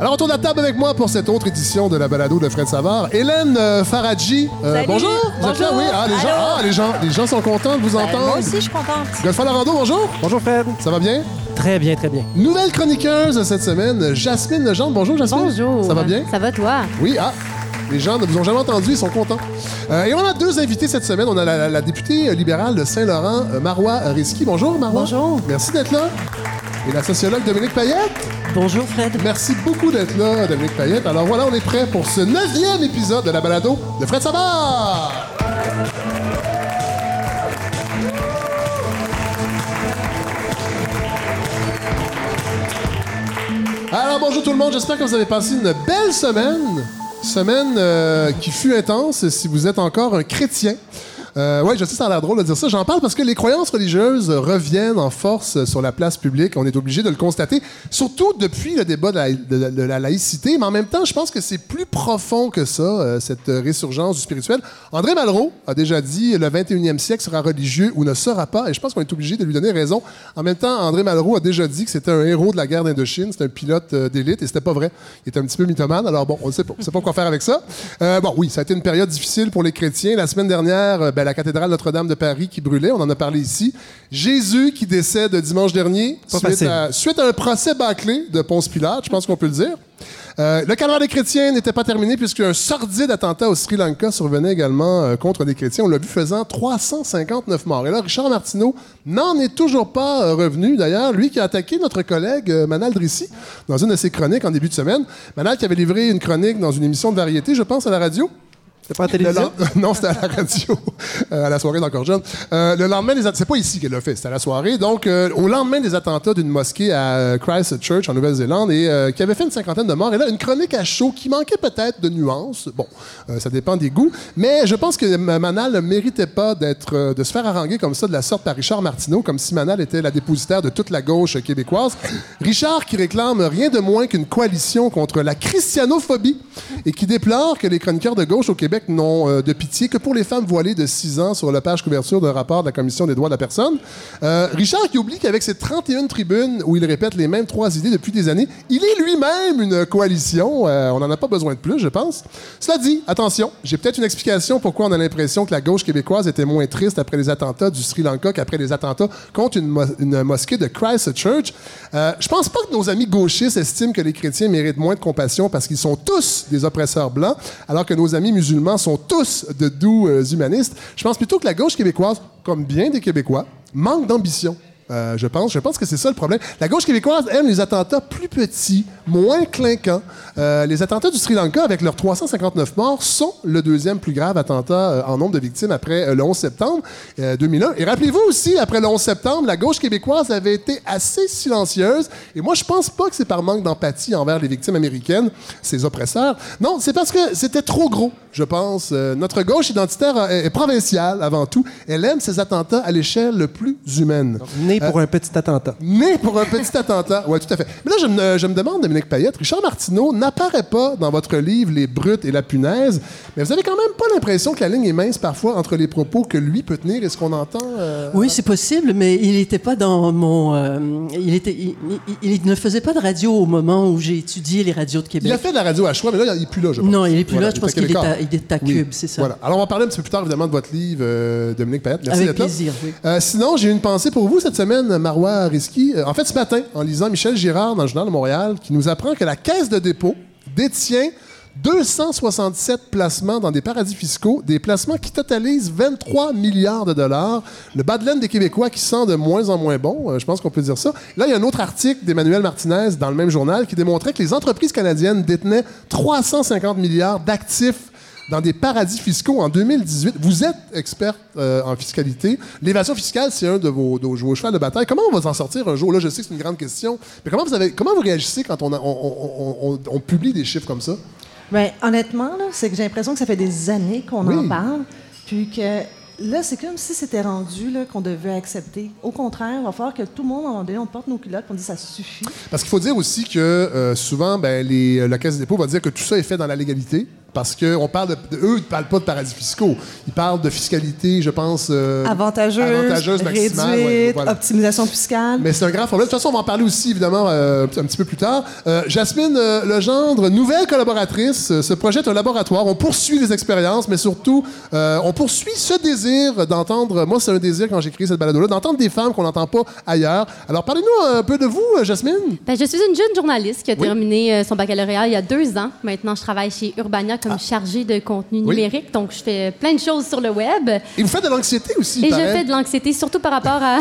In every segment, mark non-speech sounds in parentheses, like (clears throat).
Alors, autour de la table avec moi pour cette autre édition de la balado de Fred Savard, Hélène euh, Faradji. Euh, Salut. bonjour. Vous êtes là? Bonjour. Oui. Ah, les gens, Allô? ah, les gens, les gens sont contents de vous Ben, entendre. moi aussi, je suis contente. Godefroy Larando, bonjour. Bonjour Fred. Ça va bien? Très bien, très bien. Nouvelle chroniqueuse cette semaine, Jasmine Legendre. Bonjour, Jasmine. Bonjour. Ça va bien? Ça va, toi? Oui, ah, les gens ne vous ont jamais entendu, ils sont contents. Euh, et on a deux invités cette semaine. On a la, la- la députée libérale de Saint-Laurent, euh, Marois Risky. Bonjour, Marois. Bonjour. Merci d'être là. Et la sociologue Dominique Payette. Bonjour Fred. Merci beaucoup d'être là, Dominique Payette. Alors voilà, on est prêt pour ce neuvième épisode de la balado de Fred Savard. Alors bonjour tout le monde, j'espère que vous avez passé une belle semaine. Semaine euh, qui fut intense si vous êtes encore un chrétien. Euh, oui, je sais, ça a l'air drôle de dire ça. J'en parle parce que les croyances religieuses reviennent en force sur la place publique. On est obligé de le constater, surtout depuis le débat de la, laïcité. Mais en même temps, je pense que c'est plus profond que ça, euh, cette résurgence du spirituel. André Malraux a déjà dit le 21e siècle sera religieux ou ne sera pas. Et je pense qu'on est obligé de lui donner raison. En même temps, André Malraux a déjà dit que c'était un héros de la guerre d'Indochine. C'était un pilote euh, d'élite et c'était pas vrai. Il était un petit peu mythomane. Alors bon, on ne sait pas. Quoi faire avec ça. Euh, bon, oui, ça a été une période difficile pour les chrétiens. La semaine dernière, ben, la cathédrale Notre-Dame de Paris qui brûlait. On en a parlé ici. Jésus qui décède dimanche dernier suite à, suite à un procès bâclé de Ponce Pilate. Je pense qu'on peut le dire. Euh, le calvaire des chrétiens n'était pas terminé puisqu'un sordide attentat au Sri Lanka survenait également euh, contre des chrétiens. On l'a vu faisant 359 morts. Et là, Richard Martineau n'en est toujours pas euh, revenu. D'ailleurs, lui qui a attaqué notre collègue Manal Drissi dans une de ses chroniques en début de semaine. Manal qui avait livré une chronique dans une émission de variété, je pense, à la radio. C'est pas à la télévision? (laughs) non, c'était à la radio, euh, à la soirée d'Encore Jeune. Euh, le lendemain des att- c'est pas ici qu'elle l'a fait, c'était à la soirée. Donc, euh, au lendemain des attentats d'une mosquée à euh, Christchurch, en Nouvelle-Zélande, et euh, qui avait fait une cinquantaine de morts. Et là, une chronique à chaud qui manquait peut-être de nuances. Bon, ça dépend des goûts. Mais je pense que Manal ne méritait pas d'être, de se faire haranguer comme ça de la sorte par Richard Martineau, comme si Manal était la dépositaire de toute la gauche québécoise. Richard qui réclame rien de moins qu'une coalition contre la christianophobie et qui déplore que les chroniqueurs de gauche au Québec n'ont euh, de pitié que pour les femmes voilées de 6 ans sur la page couverture d'un rapport de la Commission des droits de la personne. Euh, Richard qui oublie qu'avec ses 31 tribunes où il répète les mêmes trois idées depuis des années, il est lui-même une coalition. Euh, on n'en a pas besoin de plus, je pense. Cela dit, attention, j'ai peut-être une explication pourquoi on a l'impression que la gauche québécoise était moins triste après les attentats du Sri Lanka qu'après les attentats contre une mosquée de Christchurch. Euh, je pense pas que nos amis gauchistes estiment que les chrétiens méritent moins de compassion parce qu'ils sont tous des oppresseurs blancs, alors que nos amis musulmans sont tous de doux euh, humanistes. Je pense plutôt que la gauche québécoise, comme bien des Québécois, manque d'ambition. Euh, je pense, je pense que c'est ça le problème. La gauche québécoise aime les attentats plus petits, moins clinquants. Euh, les attentats du Sri Lanka, avec leurs 359 morts, sont le deuxième plus grave attentat euh, en nombre de victimes après euh, le 11 septembre euh, 2001. Et rappelez-vous aussi, après le 11 septembre, la gauche québécoise avait été assez silencieuse. Et moi, je pense pas que c'est par manque d'empathie envers les victimes américaines, ces oppresseurs. Non, c'est parce que c'était trop gros, je pense. Notre gauche identitaire est provinciale avant tout. Elle aime ces attentats à l'échelle le plus humaine. Né pour un petit attentat. Né pour un petit attentat. Oui, tout à fait. Mais là, je me, je me demande, Dominique Payette, Richard Martineau n'apparaît pas dans votre livre Les Brutes et la Punaise, mais vous avez quand même pas l'impression que la ligne est mince parfois entre les propos que lui peut tenir et ce qu'on entend. euh, Oui, c'est possible, mais il n'était pas dans mon. euh, il, était, il, il- il ne faisait pas de radio au moment où j'ai étudié les radios de Il Québec. a fait de la radio à choix, mais là, il n'est plus là, je pense. Non, il est plus Voilà, là. Je pense qu'il est à, il. Cube, c'est ça. Voilà. Alors, on va parler un petit peu plus tard, évidemment, de votre livre, euh, Dominique Payette. Merci Avec plaisir, oui. Euh, sinon, j'ai une pensée pour vous cette semaine, Marois Risky. Euh, en fait, ce matin, en lisant Michel Girard dans le Journal de Montréal, qui nous apprend que la Caisse de dépôt détient 267 placements dans des paradis fiscaux, des placements qui totalisent 23 milliards de dollars. Le bas de des Québécois qui sent de moins en moins bon, euh, je pense qu'on peut dire ça. Là, il y a un autre article d'Emmanuel Martinez dans le même journal qui démontrait que les entreprises canadiennes détenaient 350 milliards d'actifs dans des paradis fiscaux en 2018. Vous êtes experte euh, en fiscalité. L'évasion fiscale, c'est un de vos, de vos chevals de bataille. Comment on va s'en sortir un jour? Là, je sais que c'est une grande question. Mais comment vous, avez, comment vous réagissez quand on, a- on- on- on- on publie des chiffres comme ça? Ben, honnêtement, c'est que j'ai l'impression que ça fait des années qu'on Oui. en parle, puis que là, c'est comme si c'était rendu qu'on devait accepter. Au contraire, il va falloir que tout le monde, à un moment donné, on porte nos culottes, on dit ça suffit. Parce qu'il faut dire aussi que euh, souvent, ben, les- la Caisse des dépôts va dire que tout ça est fait dans la légalité. Parce qu'on parle de, de- Eux, ils ne parlent pas de paradis fiscaux. Ils parlent de fiscalité, je pense. euh, Avantageuse, avantageuse maximale, réduite, ouais, voilà. optimisation fiscale. Mais c'est un grand problème. De toute façon, on va en parler aussi, évidemment, euh, un petit peu plus tard. Euh, Jasmine euh, Legendre, nouvelle collaboratrice, euh, ce projet est un laboratoire. On poursuit les expériences, mais surtout, euh, on poursuit ce désir d'entendre, moi, c'est un désir quand j'ai créé cette balado-là, d'entendre des femmes qu'on n'entend pas ailleurs. Alors, parlez-nous un peu de vous, Jasmine. Ben, je suis une jeune journaliste qui a Oui. terminé son baccalauréat il y a deux ans. Maintenant, je travaille chez Urbania comme chargée de contenu Ah. Oui. numérique. Donc, je fais plein de choses sur le web. Et vous faites de l'anxiété aussi, Et je fais de l'anxiété, surtout par rapport à,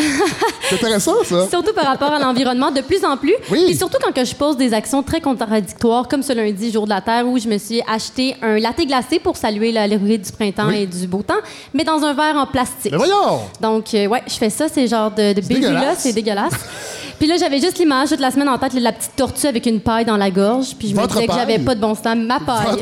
C'est intéressant, ça. (laughs) surtout par rapport à l'environnement, de plus en plus. Oui. Et surtout quand que je pose des actions très contradictoires, comme ce lundi, jour de la Terre, où je me suis acheté un latte glacé pour saluer la l'arrivée du printemps Oui. et du beau temps, mais dans un verre en plastique. Mais voyons! Donc, euh, ouais, je fais ça, c'est genre de, de bévue, là, c'est dégueulasse. (laughs) Puis là, j'avais juste l'image toute la semaine en tête, là, la petite tortue avec une paille dans la gorge. Puis je Votre me disais que j'avais pas de bon sens. Ma paille.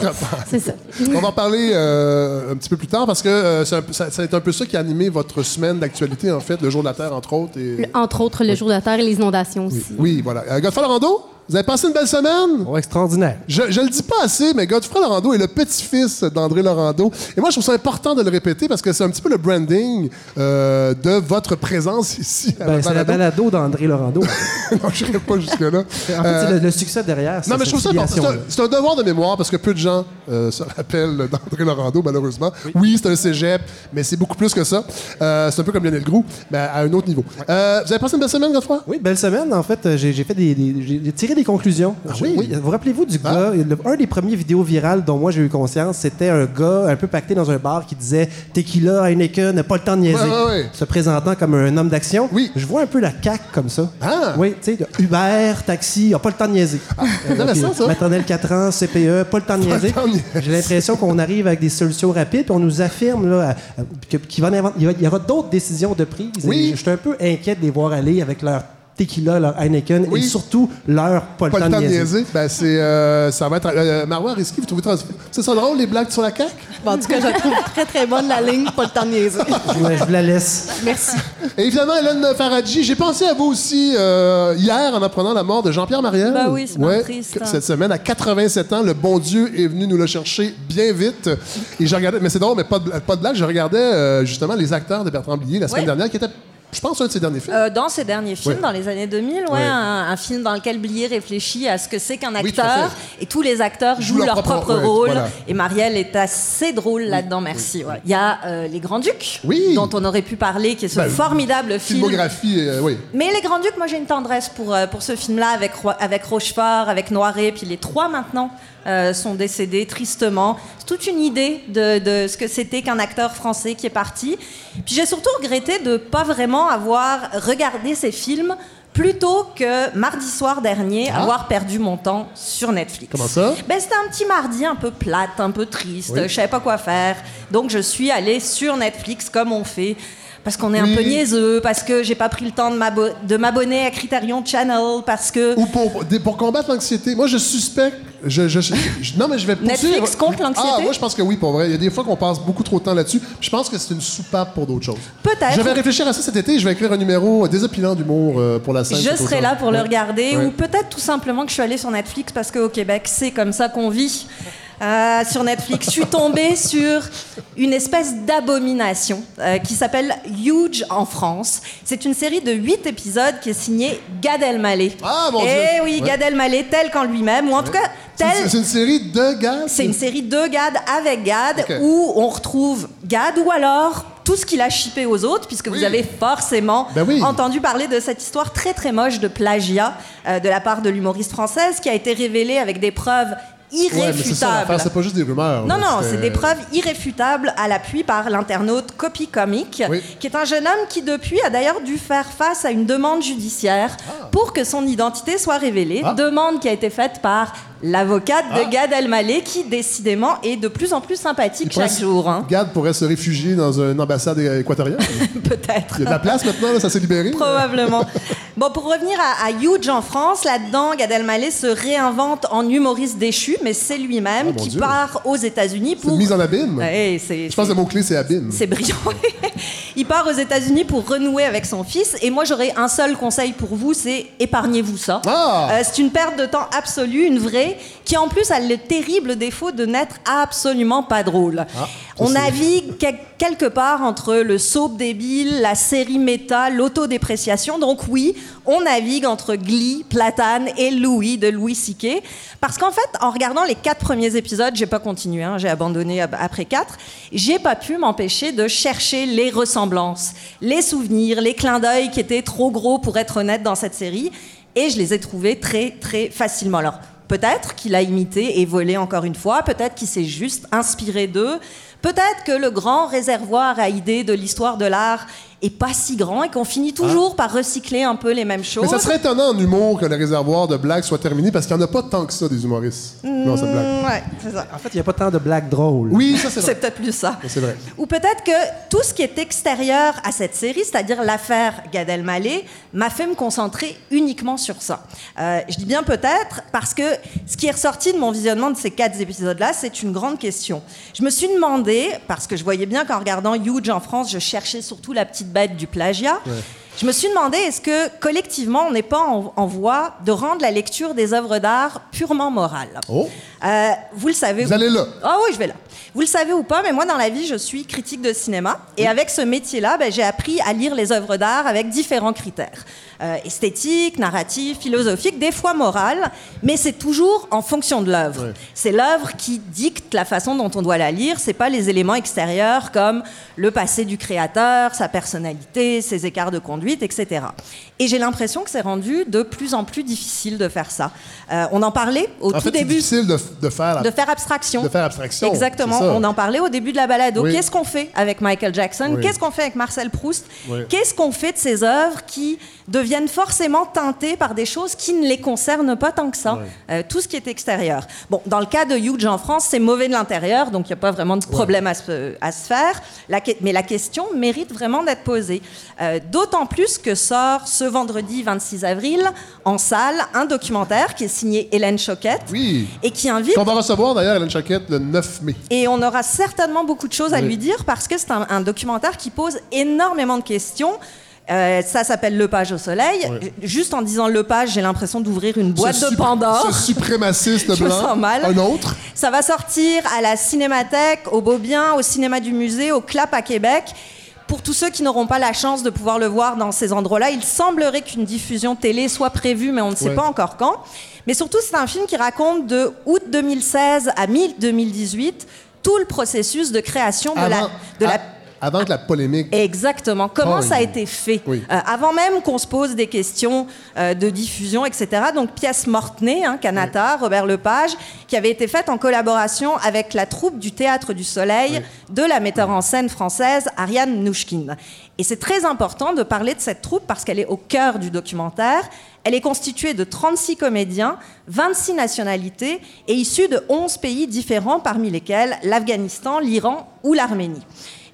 C'est ça. On va en parler euh, un petit peu plus tard parce que euh, c'est un peu- ça, ça a été un peu ça qui a animé votre semaine d'actualité, en fait, le jour de la Terre, entre autres. Et... Entre autres, le jour de la Terre et les inondations aussi. Oui, voilà. Euh, Godfrey Lorando, vous avez passé une belle semaine? Oh, extraordinaire. Je, je le dis pas assez, mais Godfrey Lorando est le petit-fils d'André Lorando. Et moi, je trouve ça important de le répéter parce que c'est un petit peu le branding euh, de votre présence ici Ben, c'est la balado. d'André Laurando. (laughs) non, je n'irai pas jusque-là. En fait, Euh, c'est le, le succès derrière. c'est non, mais je trouve ça important. C'est un- devoir de mémoire parce que peu de gens euh, se rappellent d'André Laurando, malheureusement. Oui, c'est un cégep, mais c'est beaucoup plus que ça. Euh, c'est un peu comme Lionel Groux, mais à un autre niveau. Vous avez passé une belle semaine, Godfrey? Oui, belle semaine. En fait, j'ai fait des, des- j'ai des conclusions. Je- oui? Vous rappelez-vous du Ah. gars, le- un des premiers vidéos virales dont moi j'ai eu conscience, c'était un gars un peu pacté dans un bar qui disait Tequila, Heineken, pas le temps de niaiser. Se présentant comme un homme d'action. Oui. Je vois un peu la CAQ comme ça. Ah. Oui, tu sais, Uber, taxi, a pas le temps de niaiser. intéressant, puis, ça. Maternelle 4 ans, CPE, pas le temps de niaiser. J'ai l'impression qu'on arrive avec des solutions rapides, on nous affirme là, que- qu'il va y aura d'autres décisions de prise. Oui. Suis un peu inquiet de les voir aller avec leur tequila, leur Heineken Oui. et surtout leur pas Pas temps, le temps de de niaiser. niaiser. Ben, c'est, euh, ça va être. Euh, Marois Risky, vous trouvez trans- C'est ça drôle, les blagues sur la CAQ? Bon, en tout cas, je la trouve très, très bonne, la ligne, pas le temps de niaiser. Je, vous- je vous la laisse. Merci. Et évidemment, Hélène Faradji, j'ai pensé à vous aussi euh, hier en apprenant la mort de Jean-Pierre Marielle. Ben oui, c'est bien triste, hein. Cette semaine, à 87 ans, le bon Dieu est venu nous le chercher bien vite. Et je regardais, mais c'est drôle, mais pas de, pas de blague, je regardais euh, justement les acteurs de Bertrand Blier la semaine Ouais. dernière, qui était, je pense, un de ses derniers films. Euh, dans ses derniers films, Ouais. dans les années 2000, ouais, Ouais. Un, un film dans lequel Blier réfléchit à ce que c'est qu'un acteur et tous les acteurs jouent leur, propre, rôle. voilà. Et Marielle est assez drôle là-dedans, merci. Il y a euh, Les Grands-Ducs, Oui. dont on aurait pu parler, qui est ce Ben, formidable film. Filmographie, euh, oui. Mais Les Grands-Ducs, moi j'ai une tendresse pour, pour ce film-là, avec, avec Rochefort, avec Noiret, puis les trois maintenant euh, sont décédés tristement. C'est toute une idée de, de ce que c'était qu'un acteur français qui est parti. Puis j'ai surtout regretté de pas vraiment avoir regardé ces films plutôt que mardi soir dernier, Ah. avoir perdu mon temps sur Netflix. Comment ça? Ben, c'était un petit mardi un peu plate, un peu triste. Oui. Je savais pas quoi faire. Donc, je suis allée sur Netflix comme on fait. Parce qu'on est Oui. un peu niaiseux, parce que j'ai pas pris le temps de m'abo- de m'abonner à Criterion Channel, parce que Ou pour, pour combattre l'anxiété. Moi, je suspecte. Je, je- je- non, mais je vais poursuivre. Netflix contre l'anxiété? Ah, moi, je pense que oui, pour vrai. Il y a des fois qu'on passe beaucoup trop de temps là-dessus. Je pense que c'est une soupape pour d'autres choses. Peut-être. Je vais réfléchir à ça cet été. Je vais écrire un numéro désopilant d'humour euh, pour la scène. je serai là pour le regarder, Ouais. ou peut-être tout simplement que je suis allée sur Netflix parce qu'au Québec, c'est comme ça qu'on vit. Euh, sur Netflix, je suis tombée sur une espèce d'abomination euh, qui s'appelle Huge en France. C'est une série de huit épisodes qui est signée Gad Elmaleh. Ah, mon Eh Dieu! oui, Ouais. Gad Elmaleh tel qu'en lui-même, ou en tout cas tel C'est une série de gars. c'est une série de Gad avec Gad où on retrouve Gad ou alors tout ce qu'il a chippé aux autres, puisque Oui. vous avez forcément Ben oui. entendu parler de cette histoire très très moche de plagiat euh, de la part de l'humoriste française qui a été révélée avec des preuves Irréfutables. c'est pas juste des rumeurs. Non, là, non, c'est des preuves irréfutables à l'appui par l'internaute Copy Comic, Oui. qui est un jeune homme qui, depuis, a d'ailleurs dû faire face à une demande judiciaire pour que son identité soit révélée. Ah. Demande qui a été faite par l'avocate Ah. de Gad Elmaleh, qui décidément est de plus en plus sympathique pourrait chaque se- jour. hein. Gad pourrait se réfugier dans une ambassade équatorienne. (laughs) Peut-être. Il y a de la place maintenant, là, ça s'est libéré. Probablement. (laughs) Bon, pour revenir à, à Huge en France, là-dedans, Gad Elmaleh se réinvente en humoriste déchu, mais c'est lui-même Ah, mon qui Dieu. part aux États-Unis C'est une pour. mise en abîme. Ouais, c'est- Je pense que le mot-clé, c'est abîme. C'est brillant. (laughs) il part aux États-Unis pour renouer avec son fils. Et moi, j'aurais un seul conseil pour vous, c'est épargnez-vous ça. Ah! Euh, c'est une perte de temps absolue, une vraie, qui en plus a le terrible défaut de n'être absolument pas drôle. Ah, On navigue (laughs) que- quelque part entre le soap débile, la série méta, l'autodépréciation. Donc oui, on navigue entre Glee, Platane et Louis de Louis C.K. Parce qu'en fait, en regardant les quatre premiers épisodes, j'ai pas continué, hein, j'ai abandonné ab- après quatre, j'ai pas pu m'empêcher de chercher les ressemblances, les souvenirs, les clins d'œil qui étaient trop gros pour être honnête dans cette série. Et je les ai trouvés très, très facilement. Alors, peut-être qu'il a imité et volé encore une fois, peut-être qu'il s'est juste inspiré d'eux, peut-être que le grand réservoir à idées de l'histoire de l'art est pas si grand et qu'on finit toujours par recycler un peu les mêmes choses. Mais ça serait étonnant en humour que le réservoir de blagues soit terminé parce qu'il n'y en a pas tant que ça des humoristes. Non, cette blague. Ouais, c'est ça. En fait, il n'y a pas tant de blagues drôles. Oui, ça c'est C'est vrai. peut-être plus ça. C'est vrai. Ou peut-être que tout ce qui est extérieur à cette série, c'est-à-dire l'affaire Gad Elmaleh, m'a fait me concentrer uniquement sur ça. Euh, je dis bien peut-être parce que ce qui est ressorti de mon visionnement de ces quatre épisodes-là, c'est une grande question. Je me suis demandé, parce que je voyais bien qu'en regardant Huge en France, je cherchais surtout la petite bête du plagiat. Je me suis demandé, est-ce que collectivement, on n'est pas en, en voie de rendre la lecture des œuvres d'art purement morale? Oh. Euh, Vous le savez. Vous allez là. Ah oui, je vais là. Vous le savez ou pas, mais moi, dans la vie, je suis critique de cinéma. Et avec ce métier-là, ben, j'ai appris à lire les œuvres d'art avec différents critères. Euh, esthétique, narratif, philosophique, des fois moral, mais c'est toujours en fonction de l'œuvre. C'est l'œuvre qui dicte la façon dont on doit la lire, c'est pas les éléments extérieurs comme le passé du créateur, sa personnalité, ses écarts de conduite, etc. Et j'ai l'impression que c'est rendu de plus en plus difficile de faire ça. Euh, on en parlait au En tout fait, c'est début difficile de, de faire de faire abstraction. de faire abstraction. Exactement. On en parlait au début de la balado. Oui. Qu'est-ce qu'on fait avec Michael Jackson? Oui. Qu'est-ce qu'on fait avec Marcel Proust? Oui. Qu'est-ce qu'on fait de ces œuvres qui deviennent forcément teintées par des choses qui ne les concernent pas tant que ça? Euh, Tout ce qui est extérieur. Bon, dans le cas de Huge en France, c'est mauvais de l'intérieur, donc il n'y a pas vraiment de problème à, se, à se faire. La mais la question mérite vraiment d'être posée. Euh, D'autant plus que sort ce vendredi 26 avril en salle un documentaire qui est signé Hélène Choquette Oui. et qui Qu'on va recevoir d'ailleurs Hélène Chaquette le 9 mai. et on aura certainement beaucoup de choses à Oui. lui dire parce que c'est un, un documentaire qui pose énormément de questions. Euh, ça s'appelle Le Page au Soleil. Oui. Juste en disant Le Page, j'ai l'impression d'ouvrir une boîte Ce de Pandore. Ce suprémaciste (laughs) Je sens mal. Un autre. Ça va sortir à la Cinémathèque, au Beaubien, au Cinéma du Musée, au CLAP à Québec. Pour tous ceux qui n'auront pas la chance de pouvoir le voir dans ces endroits-là, il semblerait qu'une diffusion télé soit prévue, mais on ne sait Ouais. pas encore quand. Mais surtout, c'est un film qui raconte de août 2016 à mi-2018 tout le processus de création de la... Avant, la que la polémique. Exactement. Comment Oh, ça a oui. été fait? Oui. Euh, Avant même qu'on se pose des questions euh, de diffusion, etc. Donc, pièce mortenay, hein, Canata, Robert Lepage, qui avait été faite en collaboration avec la troupe du Théâtre du Soleil de la metteur en scène française Ariane Nouchkine. Et c'est très important de parler de cette troupe parce qu'elle est au cœur du documentaire. Elle est constituée de 36 comédiens, 26 nationalités et issus de 11 pays différents, parmi lesquels l'Afghanistan, l'Iran ou l'Arménie.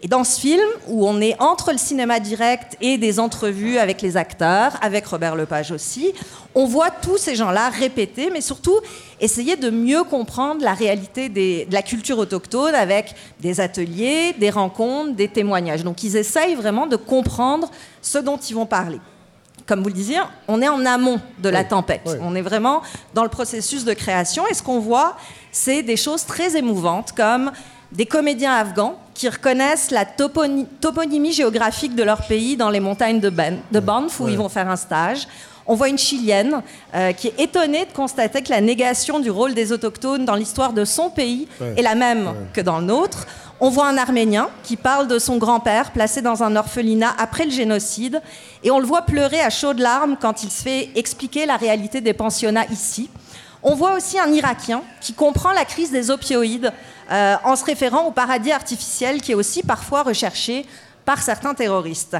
Et dans ce film, où on est entre le cinéma direct et des entrevues avec les acteurs, avec Robert Lepage aussi, on voit tous ces gens-là répéter, mais surtout essayer de mieux comprendre la réalité de la culture autochtone avec des ateliers, des rencontres, des témoignages. Donc ils essayent vraiment de comprendre ce dont ils vont parler. Comme vous le disiez, on est en amont de la Oui, tempête. oui. On est vraiment dans le processus de création. Et ce qu'on voit, c'est des choses très émouvantes, comme des comédiens afghans qui reconnaissent la toponymie géographique de leur pays dans les montagnes de, ben, de Banff, où ils vont faire un stage. On voit une Chilienne euh, qui est étonnée de constater que la négation du rôle des autochtones dans l'histoire de son pays est la même que dans le nôtre. On voit un Arménien qui parle de son grand-père placé dans un orphelinat après le génocide. Et on le voit pleurer à chaudes larmes quand il se fait expliquer la réalité des pensionnats ici. On voit aussi un Irakien qui comprend la crise des opioïdes euh, en se référant au paradis artificiel qui est aussi parfois recherché par certains terroristes.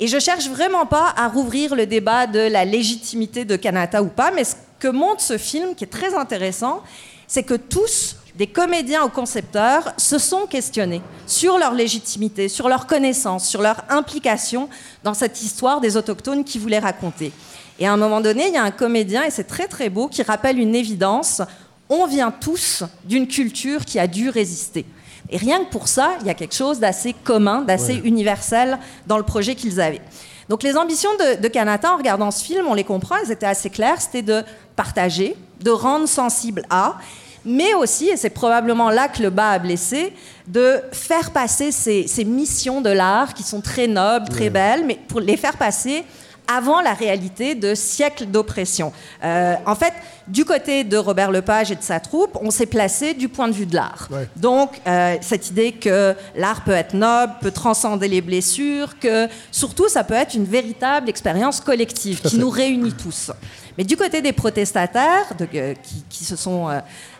Et je cherche vraiment pas à rouvrir le débat de la légitimité de Kanata ou pas, mais ce que montre ce film, qui est très intéressant, c'est que tous, des comédiens aux concepteurs, se sont questionnés sur leur légitimité, sur leur connaissance, sur leur implication dans cette histoire des autochtones qu'ils voulaient raconter. Et à un moment donné, il y a un comédien, et c'est très très beau, qui rappelle une évidence. On vient tous d'une culture qui a dû résister. Et rien que pour ça, il y a quelque chose d'assez commun, d'assez universel dans le projet qu'ils avaient. Donc les ambitions de, de Kanata, en regardant ce film, on les comprend, elles étaient assez claires, c'était de partager, de rendre sensible à, mais aussi, et c'est probablement là que le bas a blessé, de faire passer ces, ces missions de l'art qui sont très nobles, très belles, mais pour les faire passer avant la réalité de siècles d'oppression. Euh, en fait, du côté de Robert Lepage et de sa troupe, on s'est placé du point de vue de l'art. Ouais. Donc, euh, cette idée que l'art peut être noble, peut transcender les blessures, que surtout, ça peut être une véritable expérience collective qui nous réunit tous. Mais du côté des protestataires, de- euh, qui, qui se sont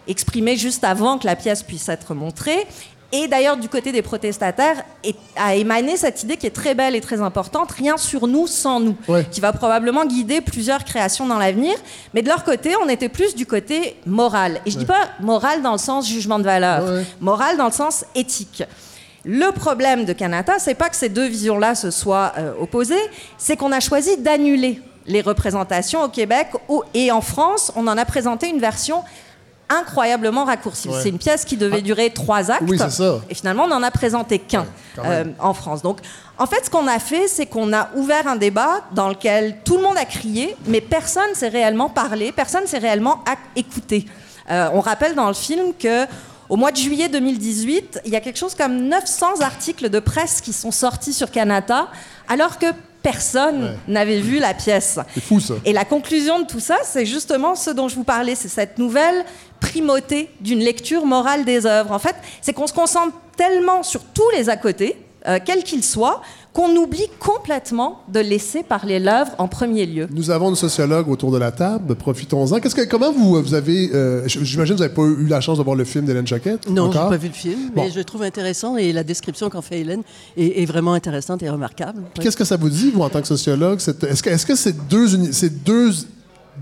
exprimés juste avant que la pièce puisse être montrée, et d'ailleurs, du côté des protestataires, est- a émané cette idée qui est très belle et très importante, rien sur nous sans nous, Ouais. qui va probablement guider plusieurs créations dans l'avenir. Mais de leur côté, on était plus du côté moral. Et je dis pas moral dans le sens jugement de valeur, Ouais, moral dans le sens éthique. Le problème de Kanata, c'est pas que ces deux visions-là se soient euh, opposées, c'est qu'on a choisi d'annuler les représentations au Québec et en France, on en a présenté une version incroyablement raccourcie. Ouais. C'est une pièce qui devait Ah. durer trois actes. Oui, c'est ça. Et finalement, on n'en a présenté qu'un euh, en France. Donc, en fait, ce qu'on a fait, c'est qu'on a ouvert un débat dans lequel tout le monde a crié, mais personne s'est réellement parlé, personne s'est réellement écouté. Euh, on rappelle dans le film que au mois de juillet 2018, il y a quelque chose comme 900 articles de presse qui sont sortis sur Kanata, alors que personne Ouais. n'avait vu la pièce. C'est fou, ça. Et la conclusion de tout ça, c'est justement ce dont je vous parlais, c'est cette nouvelle primauté d'une lecture morale des œuvres. En fait, c'est qu'on se concentre tellement sur tous les à côté, euh, quels qu'ils soient, qu'on oublie complètement de laisser parler l'œuvre en premier lieu. Nous avons une sociologue autour de la table. Profitons-en. Qu'est-ce que, comment vous, vous avez. euh, j'imagine que vous n'avez pas eu la chance de voir le film d'Hélène Choquette? Non, j'ai encore? pas vu le film, Bon. mais je le trouve intéressant et la description qu'en fait Hélène est, est vraiment intéressante et remarquable. Qu'est-ce que ça vous dit, vous, en tant que sociologue? cette- Est-ce que, est-ce que c'est deux, c'est deux,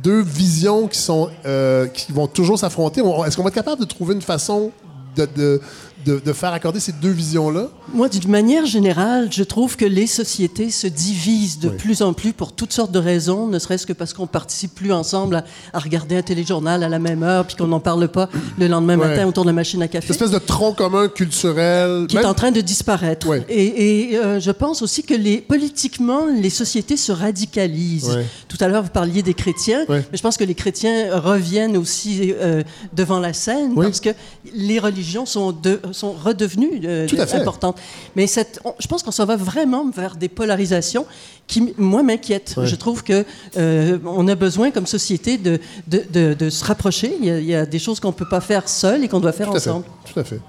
deux visions qui, sont, euh, qui vont toujours s'affronter? On- Est-ce qu'on va être capable de trouver une façon de, de, de, de faire accorder ces deux visions-là? Moi, d'une manière générale, je trouve que les sociétés se divisent de Oui. plus en plus pour toutes sortes de raisons, ne serait-ce que parce qu'on participe plus ensemble à, à regarder un téléjournal à la même heure, puis qu'on n'en parle pas le lendemain matin autour de la machine à café. Cette espèce de tronc commun culturel. qui est en train de disparaître. Et, et, euh, je pense aussi que les, politiquement, les sociétés se radicalisent. Tout à l'heure, vous parliez des chrétiens, mais je pense que les chrétiens reviennent aussi euh, devant la scène parce que les religions sont, de- sont redevenues euh, importantes. Mais cette, on- je pense qu'on s'en va vraiment vers des polarisations qui, moi, m'inquiètent. Ouais. Je trouve que euh, on a besoin, comme société, de, de, de- de se rapprocher. Il y, a, il y a des choses qu'on ne peut pas faire seul et qu'on doit faire Tout à fait. ensemble. Tout à fait.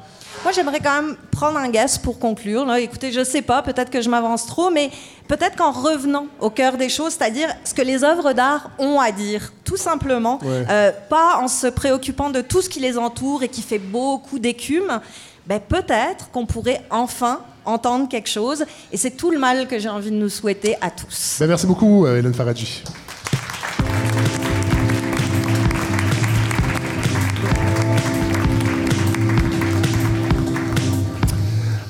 Moi, j'aimerais quand même prendre un guess pour conclure. Là. Écoutez, je sais pas, peut-être que je m'avance trop, mais peut-être qu'en revenant au cœur des choses, c'est-à-dire ce que les œuvres d'art ont à dire, tout simplement, Ouais. euh, pas en se préoccupant de tout ce qui les entoure et qui fait beaucoup d'écume, ben, peut-être qu'on pourrait enfin entendre quelque chose. Et c'est tout le mal que j'ai envie de nous souhaiter à tous. Ben, merci beaucoup, euh, Hélène Faradji.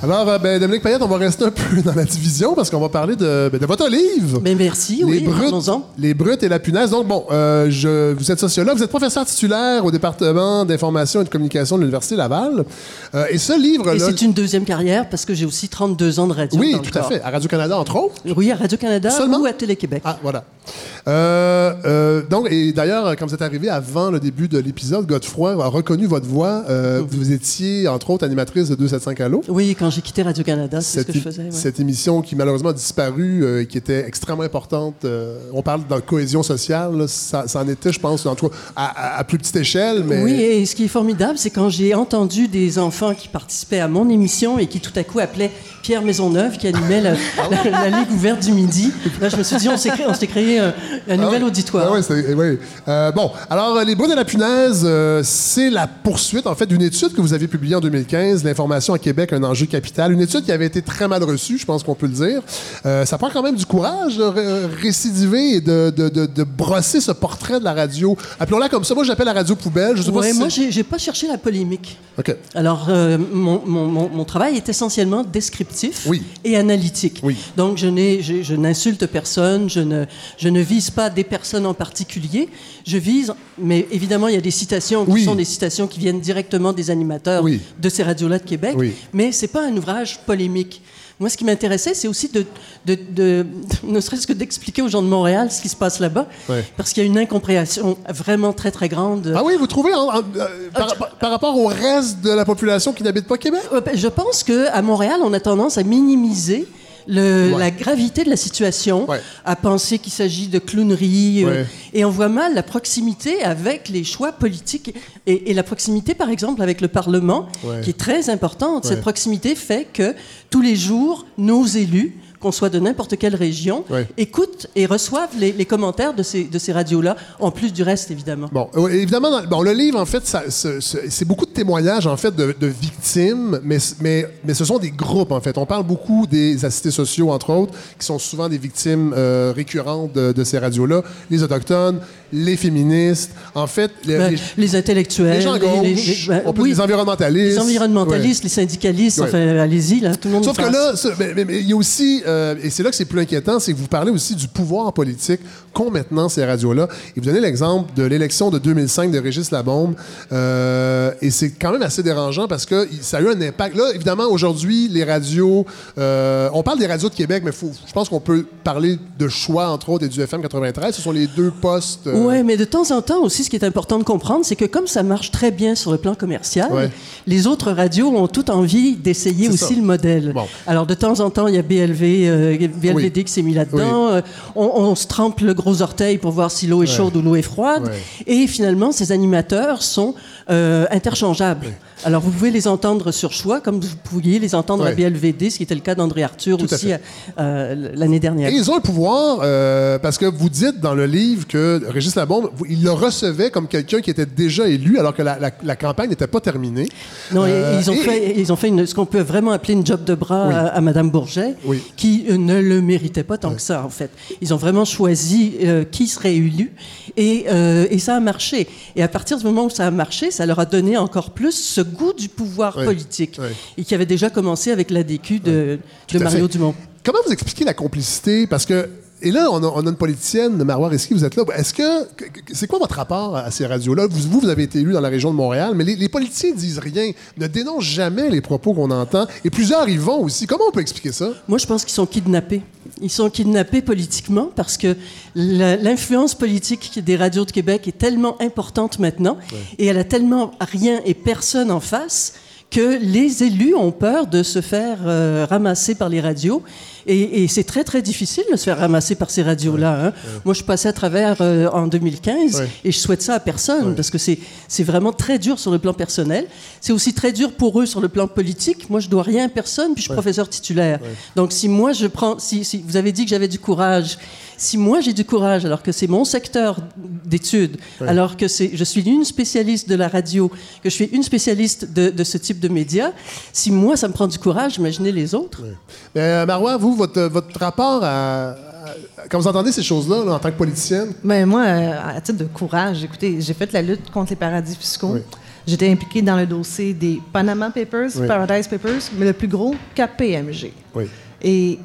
Alors, euh, ben, Dominique Payette, on va rester un peu (laughs) dans la division parce qu'on va parler de, ben, de votre livre. Mais merci, les, oui, brutes, les brutes et la punaise. Donc, bon, euh, je, vous êtes sociologue, vous êtes professeur titulaire au département d'information et de communication de l'Université Laval. Euh, et ce Et livre-là. c'est une deuxième carrière parce que j'ai aussi 32 ans de radio. Oui, dans le tout à corps. fait. À Radio-Canada, entre autres. Oui, à Radio-Canada ou à Télé-Québec. Ah, voilà. Euh, donc, et d'ailleurs, quand vous êtes arrivé avant le début de l'épisode, Godefroy a reconnu votre voix. Vous étiez, entre autres, animatrice de 275 Allo. Oui, quand j'ai quitté Radio-Canada, c'est ce Cette, que je faisais. ouais. cette émission qui malheureusement a disparu, euh, qui était extrêmement importante. euh, on parle de cohésion sociale, là, ça, ça en était, je pense, en tout cas, à, à- à plus petite échelle, mais Oui, et ce qui est formidable, c'est quand j'ai entendu des enfants qui participaient à mon émission et qui tout à coup appelaient Pierre Maisonneuve, qui animait la, la- la Ligue ouverte du midi. Là, je me suis dit, on s'est créé, on s'est créé un, un nouvel Ah, auditoire. ah ouais, c'est- oui. Euh, bon, alors, euh, Les Brunes de la Punaise, euh, c'est la poursuite, en fait, d'une étude que vous avez publiée en 2015, L'information à Québec, un enjeu capital. Une étude qui avait été très mal reçue, je pense qu'on peut le dire. Euh, ça prend quand même du courage de ré- récidiver et de, de, de, de brosser ce portrait de la radio. Appelons-la comme ça. Moi, j'appelle la radio poubelle. Je sais pas si moi, j'ai j'ai pas cherché la polémique. OK. Alors, euh, mon, mon- mon- mon travail est essentiellement descriptif Oui. et analytique. Oui. Donc, je, n'ai- je, je n'insulte personne, je ne, je ne vise pas des personnes en particulier. Je vise, mais évidemment, il y a des citations qui Oui. sont des citations qui viennent directement des animateurs de ces radios-là de Québec, mais c'est pas un ouvrage polémique. Moi, ce qui m'intéressait, c'est aussi de, de, de- (laughs) ne serait-ce que d'expliquer aux gens de Montréal ce qui se passe là-bas, Ouais. parce qu'il y a une incompréhension vraiment très, très grande. Ah oui, vous trouvez en- en- euh, par, par- par rapport au reste de la population qui n'habite pas Québec? Euh, ben, Je pense qu'à Montréal, on a tendance à minimiser le- Ouais. la gravité de la situation, Ouais. à penser qu'il s'agit de clownerie. euh, et on voit mal la proximité avec les choix politiques et, et la proximité, par exemple, avec le Parlement, qui est très importante. Cette proximité fait que tous les jours, nos élus, qu'on soit de n'importe quelle région, écoutent et reçoivent les, les commentaires de ces, de ces radios-là, en plus du reste, évidemment. Bon, euh, évidemment, dans- bon, le livre, en fait, c'est beaucoup de témoignages, en fait, de, de victimes, mais, mais, mais ce sont des groupes, en fait. On parle beaucoup des assistés sociaux, entre autres, qui sont souvent des victimes euh, récurrentes de, de ces radios-là. Les Autochtones, les féministes, en fait, les, Ben, les- les intellectuels, les gens à gauche, les- les- ben, on peut- oui. les environnementalistes. Les environnementalistes, les syndicalistes, Ouais. enfin, allez-y, là, tout le monde Sauf que là, il y a aussi, euh, et c'est là que c'est plus inquiétant, c'est que vous parlez aussi du pouvoir politique qu'ont maintenant ces radios-là. Et vous donnez l'exemple de l'élection de 2005 de Régis Labombe, euh, et c'est quand même assez dérangeant parce que ça a eu un impact. Là, évidemment, aujourd'hui, les radios, euh, on parle des radios de Québec, mais faut, je pense qu'on peut parler de choix, entre autres, et du FM 93. Ce sont les deux postes. Euh, Ouais, mais de temps en temps aussi, ce qui est important de comprendre, c'est que comme ça marche très bien sur le plan commercial, Ouais. les autres radios ont toute envie d'essayer aussi ça. le modèle. Bon. Alors de temps en temps, il y a BLV, euh, BLVD qui s'est mis là-dedans. Euh, On, on se trempe le gros orteil pour voir si l'eau est chaude ou l'eau est froide. Ouais. Et finalement, ces animateurs sont euh, interchangeables. Alors vous pouvez les entendre sur choix, comme vous pouviez les entendre Ouais. à BLVD, ce qui était le cas d'André Arthur Tout aussi fait. euh, l'année dernière. Et ils ont le pouvoir, euh, parce que vous dites dans le livre que Régis Labombe, il le recevait comme quelqu'un qui était déjà élu, alors que la, la- la campagne n'était pas terminée. Non, Euh, ils ont et- fait, ils ont fait une- ce qu'on peut vraiment appeler une job de bras Oui. à, à Madame Bourget, Oui. qui euh, ne le méritait pas tant que ça, en fait. Ils ont vraiment choisi euh, qui serait élu, et, euh, et ça a marché. Et à partir du moment où ça a marché, ça leur a donné encore plus ce goût du pouvoir Oui. politique, Oui. et qui avait déjà commencé avec de, Tout de à Mario. Dumont. Comment vous expliquez la complicité? Parce que, et là, on a, on a une politicienne, Marois Risky, vous êtes là. Est-ce que, c'est quoi votre rapport à ces radios-là? Vous, vous, vous avez été élu dans la région de Montréal, mais les, les politiciens disent rien, ne dénoncent jamais les propos qu'on entend, et plusieurs y vont aussi. Comment on peut expliquer ça? Moi, je pense qu'ils sont kidnappés. Ils sont kidnappés politiquement parce que l'influence politique des radios de Québec est tellement importante maintenant et elle a tellement rien et personne en face que les élus ont peur de se faire euh, ramasser par les radios. Et, et c'est très, très difficile de se faire ramasser par ces radios-là. hein. Moi, je passais à travers euh, en 2015 Ouais. et je souhaite ça à personne parce que c'est vraiment très dur sur le plan personnel. C'est aussi très dur pour eux sur le plan politique. Moi, je dois rien à personne, puis je suis professeur titulaire. Donc, si moi, je prends. Si, si vous avez dit que j'avais du courage, si moi j'ai du courage, alors que c'est mon secteur d'études, alors que je suis une spécialiste de la radio, que je suis une spécialiste de, de ce type de médias, si moi ça me prend du courage, imaginez les autres. Mais, euh, Marois, vous, votre, votre rapport à, Quand vous entendez ces choses-là, là, en tant que politicienne, Ben moi, euh, à titre de courage, écoutez, j'ai fait la lutte contre les paradis fiscaux. Oui. J'étais impliquée dans le dossier des Panama Papers, Oui. Paradise Papers, mais le plus gros, KPMG. oui. Et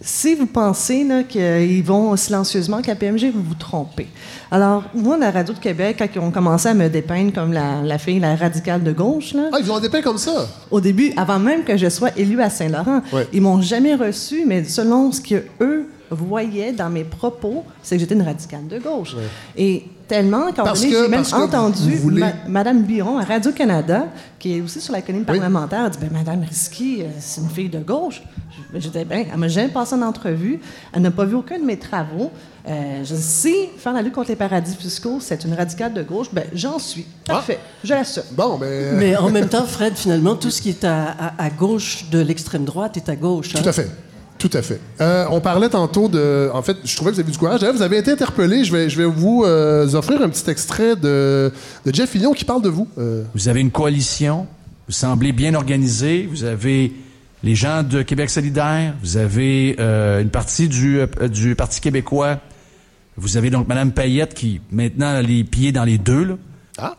si vous pensez qu'ils vont silencieusement KPMG, vous vous trompez. Alors, moi, la Radio de Québec, quand ils ont commencé à me dépeindre comme la, la fille, la radicale de gauche, là, Ah, ils ont dépeint comme ça? au début, avant même que je sois élue à Saint-Laurent, Ouais. ils m'ont jamais reçu, mais selon ce que eux voyaient dans mes propos, c'est que j'étais une radicale de gauche. Et tellement qu'à un moment Parce donné, que- j'ai même entendu voulez- ma- Madame Biron à Radio-Canada, qui est aussi sur la colline Oui. parlementaire, elle dit ben, Madame Risky, euh, c'est une fille de gauche. Je- ben, J'étais bien, elle m'a jamais passé en entrevue, elle n'a pas vu aucun de mes travaux. Euh, je sais, faire la lutte contre les paradis fiscaux, c'est une radicale de gauche, ben j'en suis. Parfait, je l'assume. Bon, ben. Mais en même temps, Fred, finalement, tout ce qui est à, à- à gauche de l'extrême droite est à gauche. hein. Tout à fait. Tout à fait. Euh, on parlait tantôt de. En fait, je trouvais que vous avez du courage. D'ailleurs, vous avez été interpellé. Je vais, je vais vous euh, offrir un petit extrait de, de Jeff Fillion qui parle de vous. Euh, Vous avez une coalition, vous semblez bien organisé, vous avez les gens de Québec solidaire, vous avez euh, une partie du, euh, du Parti québécois, vous avez donc Mme Payette qui, maintenant, a les pieds dans les deux. Là. Ah.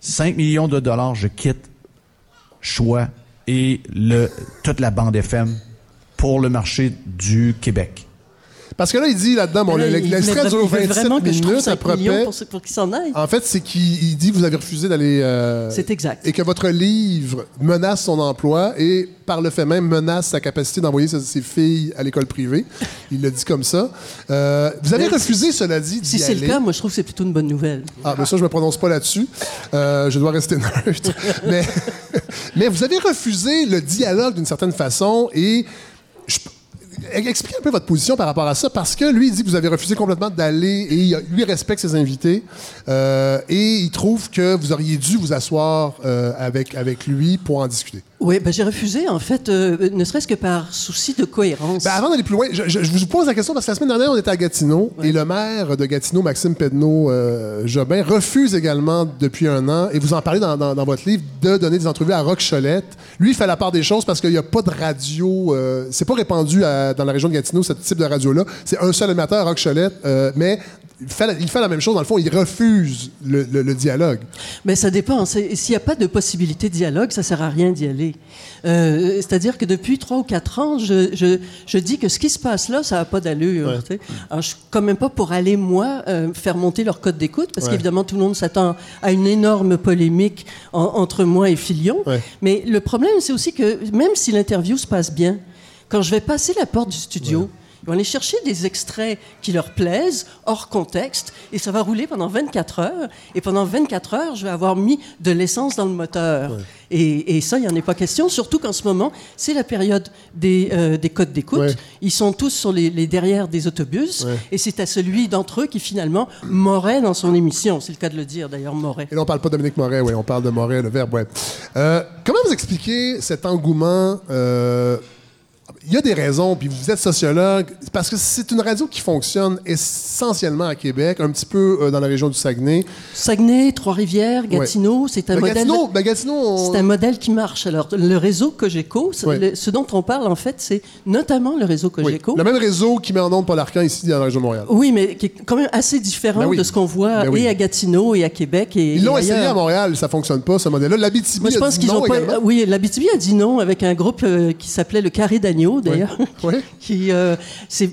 5 millions de dollars, je quitte Choix et le, toute la bande FM pour le marché du Québec. Parce que là, il dit là-dedans, bon, l'extrait dure vra- il veut 27 vraiment que je trouve minutes à 5 peu millions près. pour, pour qu'il s'en aille. En fait, c'est qu'il il dit que vous avez refusé d'aller. euh, C'est exact. Et que votre livre menace son emploi et, par le fait même, menace sa capacité d'envoyer ses, ses filles à l'école privée. (laughs) Il le dit comme ça. Euh, vous avez Mais refusé, cela dit, d'y Si c'est le cas, moi, je trouve que c'est plutôt une bonne nouvelle. Ah, mais ça, je me prononce pas là-dessus. Euh, je dois rester (laughs) neutre. mais, (laughs) mais vous avez refusé le dialogue d'une certaine façon et. Expliquez un peu votre position par rapport à ça, parce que lui, dit que vous avez refusé complètement d'aller et lui respecte ses invités euh, et il trouve que vous auriez dû vous asseoir euh, avec, avec lui pour en discuter. Oui, ben, j'ai refusé, en fait, euh, ne serait-ce que par souci de cohérence. Ben, avant d'aller plus loin, je, je- je vous pose la question parce que la semaine dernière, on était à Gatineau et le maire de Gatineau, Maxime Pedneau-Jobin, refuse également depuis un an, et vous en parlez dans, dans- dans votre livre, de donner des entrevues à Rock Cholette. Lui, il fait la part des choses parce qu'il n'y a pas de radio, euh, c'est pas répandu à- dans la région de Gatineau, ce type de radio-là. C'est un seul émetteur, Rock Cholette, euh, mais il fait, la, il fait la même chose. Dans le fond, il refuse le, le- le dialogue. Mais ça dépend. S'il n'y a pas de possibilité de dialogue, ça sert à rien d'y aller. Euh, C'est-à-dire que depuis trois ou quatre ans, je, je, je dis que ce qui se passe là, ça n'a pas d'allure. tu sais. Alors, je suis quand même pas pour aller, moi, euh, faire monter leur code d'écoute, parce Ouais. qu'évidemment, tout le monde s'attend à une énorme polémique en- entre moi et Filion. Ouais. Mais le problème, c'est aussi que même si l'interview se passe bien, quand je vais passer la porte du studio, vont aller chercher des extraits qui leur plaisent, hors contexte, et ça va rouler pendant 24 heures. Et pendant 24 heures, je vais avoir mis de l'essence dans le moteur. Et, et ça, il n'y en est pas question, surtout qu'en ce moment, c'est la période des, euh, des codes d'écoute. Ouais. Ils sont tous sur les, les derrière des autobus, Ouais. et c'est à celui d'entre eux qui finalement morait dans son émission. C'est le cas de le dire, d'ailleurs, morait. Et là, on parle pas de Dominique Moret, oui, on parle de Moret, le verbe, ouais. Euh, comment vous expliquez cet engouement euh, il y a des raisons, puis vous êtes sociologue, parce que c'est une radio qui fonctionne essentiellement à Québec, un petit peu euh, dans la région du Saguenay. Saguenay, Trois-Rivières, Gatineau, c'est un Ben, modèle. Gatineau, ben, Gatineau, on- C'est un modèle qui marche. Alors, le réseau Cogeco, ce- Ouais. le- ce dont on parle, en fait, c'est notamment le réseau oui, Cogeco. le même réseau qui met en onde Paul Arcan ici dans la région de Montréal. Oui, mais qui est quand même assez différent Ben oui. de ce qu'on voit oui. et à Gatineau et à Québec. Et, Ils l'ont essayé à Montréal, ça fonctionne pas, ce modèle-là. L'Abitibi je a pense dit non ont pas. Oui, l'Abitibi a dit non avec un groupe euh, qui s'appelait le Carré d'Agneau, d'ailleurs. (laughs) Oui. qui, euh,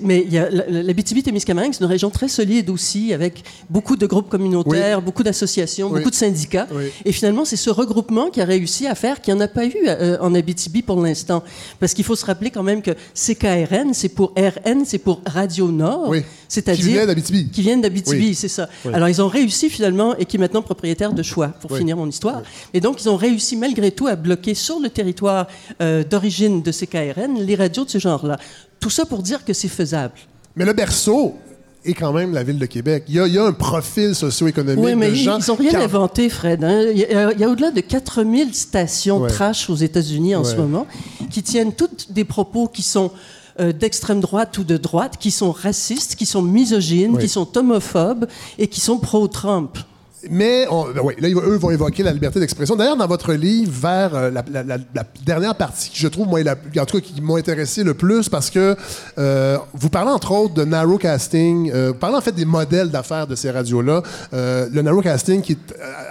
mais il y a- la- l'Abitibi-Témiscamingue, c'est une région très solide aussi, avec beaucoup de groupes communautaires, beaucoup d'associations, beaucoup de syndicats. Et finalement, c'est ce regroupement qui a réussi à faire qu'il n'y en a pas eu euh, en Abitibi pour l'instant. Parce qu'il faut se rappeler quand même que CKRN, c'est pour RN, c'est pour Radio Nord. C'est-à-dire. Qui venait d'Abitibi. Qui viennent d'Abitibi, c'est ça. Alors, ils ont réussi finalement, et qui est maintenant propriétaire de choix, pour finir mon histoire. Et donc, ils ont réussi malgré tout à bloquer sur le territoire euh, d'origine de CKRN les de ce genre-là. Tout ça pour dire que c'est faisable. Mais le berceau est quand même la ville de Québec. Il y a, il y a un profil socio-économique Oui, mais de ils gens... n'ont rien qui inventé, Fred. hein. Il y a, au-delà de 4000 stations Ouais. trash aux États-Unis en ce moment qui tiennent toutes des propos qui sont euh, d'extrême droite ou de droite, qui sont racistes, qui sont misogynes, Ouais. qui sont homophobes et qui sont pro-Trump. Mais on- ben oui, là, eux vont évoquer la liberté d'expression. D'ailleurs, dans votre livre, vers euh, la, la- la- la dernière partie, qui je trouve, moi, la- en tout cas, qui m'ont intéressé le plus, parce que euh, vous parlez entre autres de narrowcasting, euh, vous parlez en fait des modèles d'affaires de ces radios-là. Le narrowcasting qui est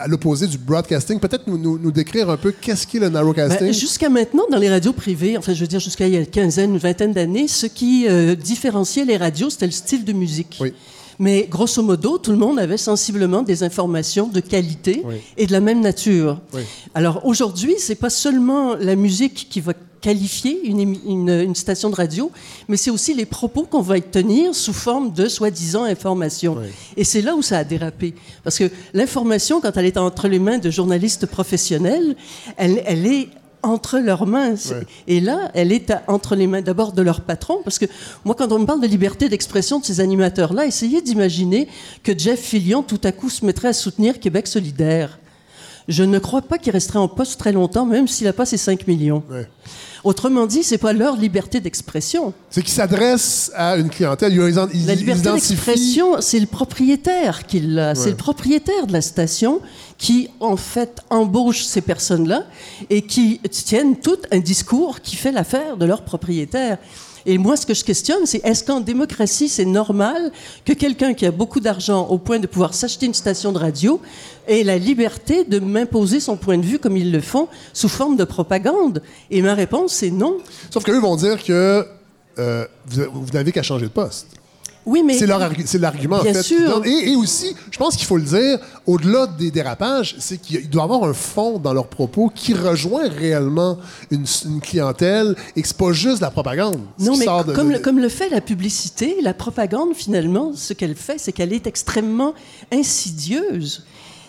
à, l'opposé du broadcasting. Peut-être nous, nous- nous décrire un peu qu'est-ce qu'est le narrowcasting? Ben, jusqu'à maintenant, dans les radios privées, enfin, je veux dire, jusqu'à il y a une quinzaine, une vingtaine d'années, ce qui différenciait les radios, c'était le style de musique. Oui. Mais grosso modo, tout le monde avait sensiblement des informations de qualité Oui. et de la même nature. Oui. Alors aujourd'hui, c'est pas seulement la musique qui va qualifier une, une- une station de radio, mais c'est aussi les propos qu'on va y tenir sous forme de soi-disant information. Oui. Et c'est là où ça a dérapé. Parce que l'information, quand elle est entre les mains de journalistes professionnels, elle, elle est entre leurs mains. Ouais. Et là, elle est à- entre les mains d'abord de leur patron, parce que moi, quand on me parle de liberté d'expression de ces animateurs-là, essayez d'imaginer que Jeff Fillion, tout à coup, se mettrait à soutenir Québec solidaire. Je ne crois pas qu'il resterait en poste très longtemps, même s'il n'a pas ses 5 millions. Ouais. Autrement dit, c'est pas leur liberté d'expression. C'est qu'ils s'adressent à une clientèle. Ils, La liberté d'expression, c'est le propriétaire qui l'a. C'est le propriétaire de la station qui, en fait, embauche ces personnes-là et qui tiennent tout un discours qui fait l'affaire de leur propriétaire. Et moi, ce que je questionne, c'est est-ce qu'en démocratie, c'est normal que quelqu'un qui a beaucoup d'argent au point de pouvoir s'acheter une station de radio ait la liberté de m'imposer son point de vue comme ils le font sous forme de propagande? Et ma réponse, c'est non. Sauf qu'eux vont dire que euh, vous, vous n'avez qu'à changer de poste. Oui, mais C'est leur argu- c'est l'argument, en fait. sûr. Et, et aussi, je pense qu'il faut le dire, au-delà des dérapages, c'est qu'il doit avoir un fond dans leurs propos qui rejoint réellement une, une clientèle et que c'est pas juste la propagande. Non, qui mais sort de- comme, de- le, comme le fait la publicité, la propagande, finalement, ce qu'elle fait, c'est qu'elle est extrêmement insidieuse.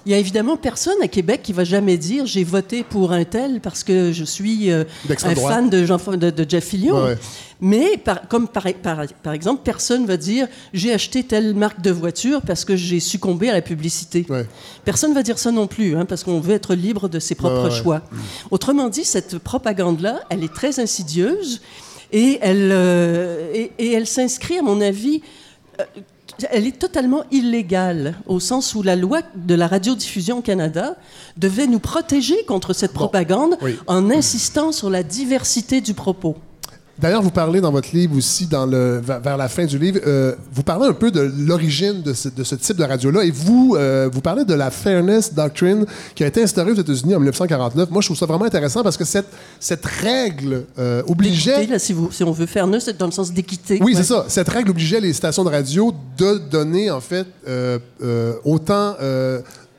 Il y a évidemment personne à Québec qui va jamais dire j'ai voté pour un tel parce que je suis euh, un droite. fan de, Jean, de, de Jeff Fillion. Ouais. Mais par, comme par, par, par exemple, personne va dire j'ai acheté telle marque de voiture parce que j'ai succombé à la publicité. Ouais. Personne va dire ça non plus, hein, parce qu'on veut être libre de ses propres ouais. choix. Autrement dit, cette propagande-là, elle est très insidieuse et elle, euh, et, et elle s'inscrit, à mon avis, euh, elle est totalement illégale, au sens où la loi de la radiodiffusion au Canada devait nous protéger contre cette propagande oui. en insistant sur la diversité du propos. D'ailleurs, vous parlez dans votre livre aussi, dans le, vers, la fin du livre, euh, vous parlez un peu de l'origine de ce, de ce type de radio-là et vous, euh, vous parlez de la Fairness Doctrine qui a été instaurée aux États-Unis en 1949. Moi, je trouve ça vraiment intéressant parce que cette, cette règle euh, obligeait là, si, vous, si on veut faire neuf, c'est dans le sens d'équité. Oui, Ouais. c'est ça. Cette règle obligeait les stations de radio de donner, en fait, euh, euh, autant.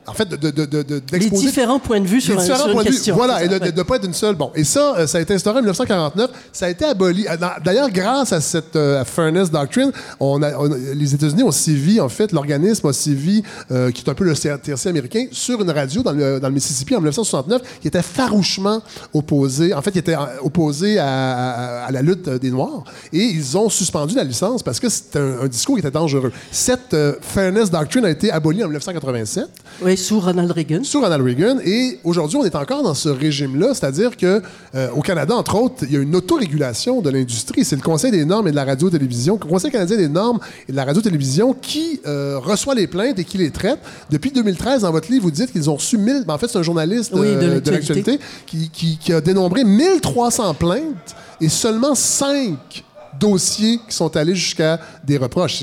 En fait, de, de, de, de- Les différents points de vue sur, les un- différents sur une points de vue. question. Voilà, et de ne pas être une seule. Bon, et ça, euh, ça a été instauré en 1949. Ça a été aboli. Euh, D'ailleurs, grâce à cette euh, Fairness Doctrine, on a, on- les États-Unis ont sévi, en fait, l'organisme a sévi, euh, qui est un peu le CRTC américain, sur une radio dans le, dans le Mississippi en 1969, qui était farouchement opposé. En fait, qui était opposé à, à- à la lutte des Noirs. Et ils ont suspendu la licence parce que c'était un, un discours qui était dangereux. Cette euh, Fairness Doctrine a été abolie en 1987 Oui, sous Ronald Reagan. sur Ronald Reagan. Et aujourd'hui, on est encore dans ce régime-là, c'est-à-dire que euh, au Canada, entre autres, il y a une autorégulation de l'industrie. C'est le Conseil des normes et de la radio-télévision, le Conseil canadien des normes et de la radio-télévision qui euh, reçoit les plaintes et qui les traite. Depuis 2013, dans votre livre, vous dites qu'ils ont reçu 1000... ben, en fait, c'est un journaliste Oui, de euh, l'actualité. l'actualité qui, qui- qui a dénombré 1300 plaintes et seulement 5 dossiers qui sont allés jusqu'à des reproches.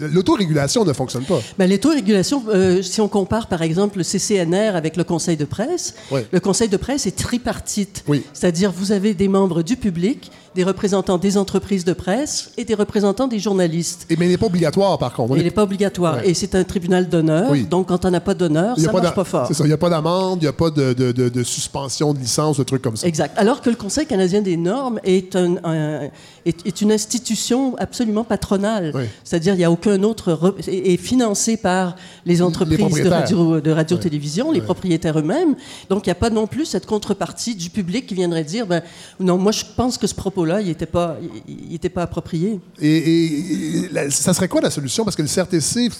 L'autorégulation ne fonctionne pas. Ben, L'autorégulation, euh, si on compare par exemple le CCNR avec le Conseil de presse, le Conseil de presse est tripartite. Oui. C'est-à-dire vous avez des membres du public, des représentants des entreprises de presse et des représentants des journalistes. Et, mais il n'est pas obligatoire, par contre. On Il est- n'est pas obligatoire. Ouais. Et c'est un tribunal d'honneur. Oui. Donc, quand on n'a pas d'honneur, ça marche d'a- pas fort. C'est ça, il n'y a pas d'amende, il n'y a pas de, de- de- de suspension de licence, de trucs comme ça. Exact. Alors que le Conseil canadien des normes est, un- un- est, est une institution absolument patronale. Oui. C'est-à-dire, il n'y a aucun autre. re- est, financé par les entreprises de propriétaires. radio- radio-télévision, les propriétaires eux-mêmes. Donc, il n'y a pas non plus cette contrepartie du public qui viendrait dire ben, non, moi, je pense que ce propos-là, il n'était pas, il, il était pas approprié. Et, et- et la- ça serait quoi la solution? Parce que le CRTC,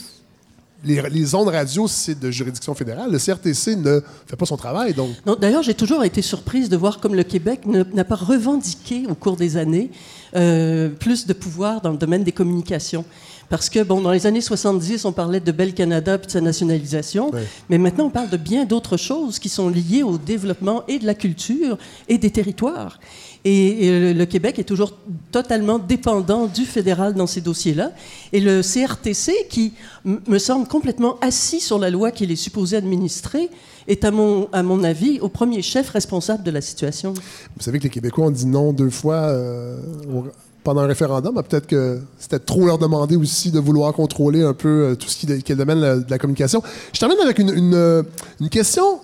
les, les ondes radio, c'est de juridiction fédérale. Le CRTC ne fait pas son travail, donc. D'ailleurs, j'ai toujours été surprise de voir comme le Québec n'a pas revendiqué au cours des années euh, plus de pouvoir dans le domaine des communications. Parce que, bon, dans les années 70, on parlait de Bel Canada puis de sa nationalisation, mais maintenant, on parle de bien d'autres choses qui sont liées au développement et de la culture et des territoires. Et, le, Québec est toujours totalement dépendant du fédéral dans ces dossiers-là. Et le CRTC, qui me semble complètement assis sur la loi qu'il est supposé administrer, est, à mon, à mon avis, au premier chef responsable de la situation. Vous savez que les Québécois ont dit non deux fois euh, pendant un référendum. Ah, Peut-être que c'était trop leur demander aussi de vouloir contrôler un peu euh, tout ce qui, est le domaine de la, communication. Je termine avec une, une, euh, question.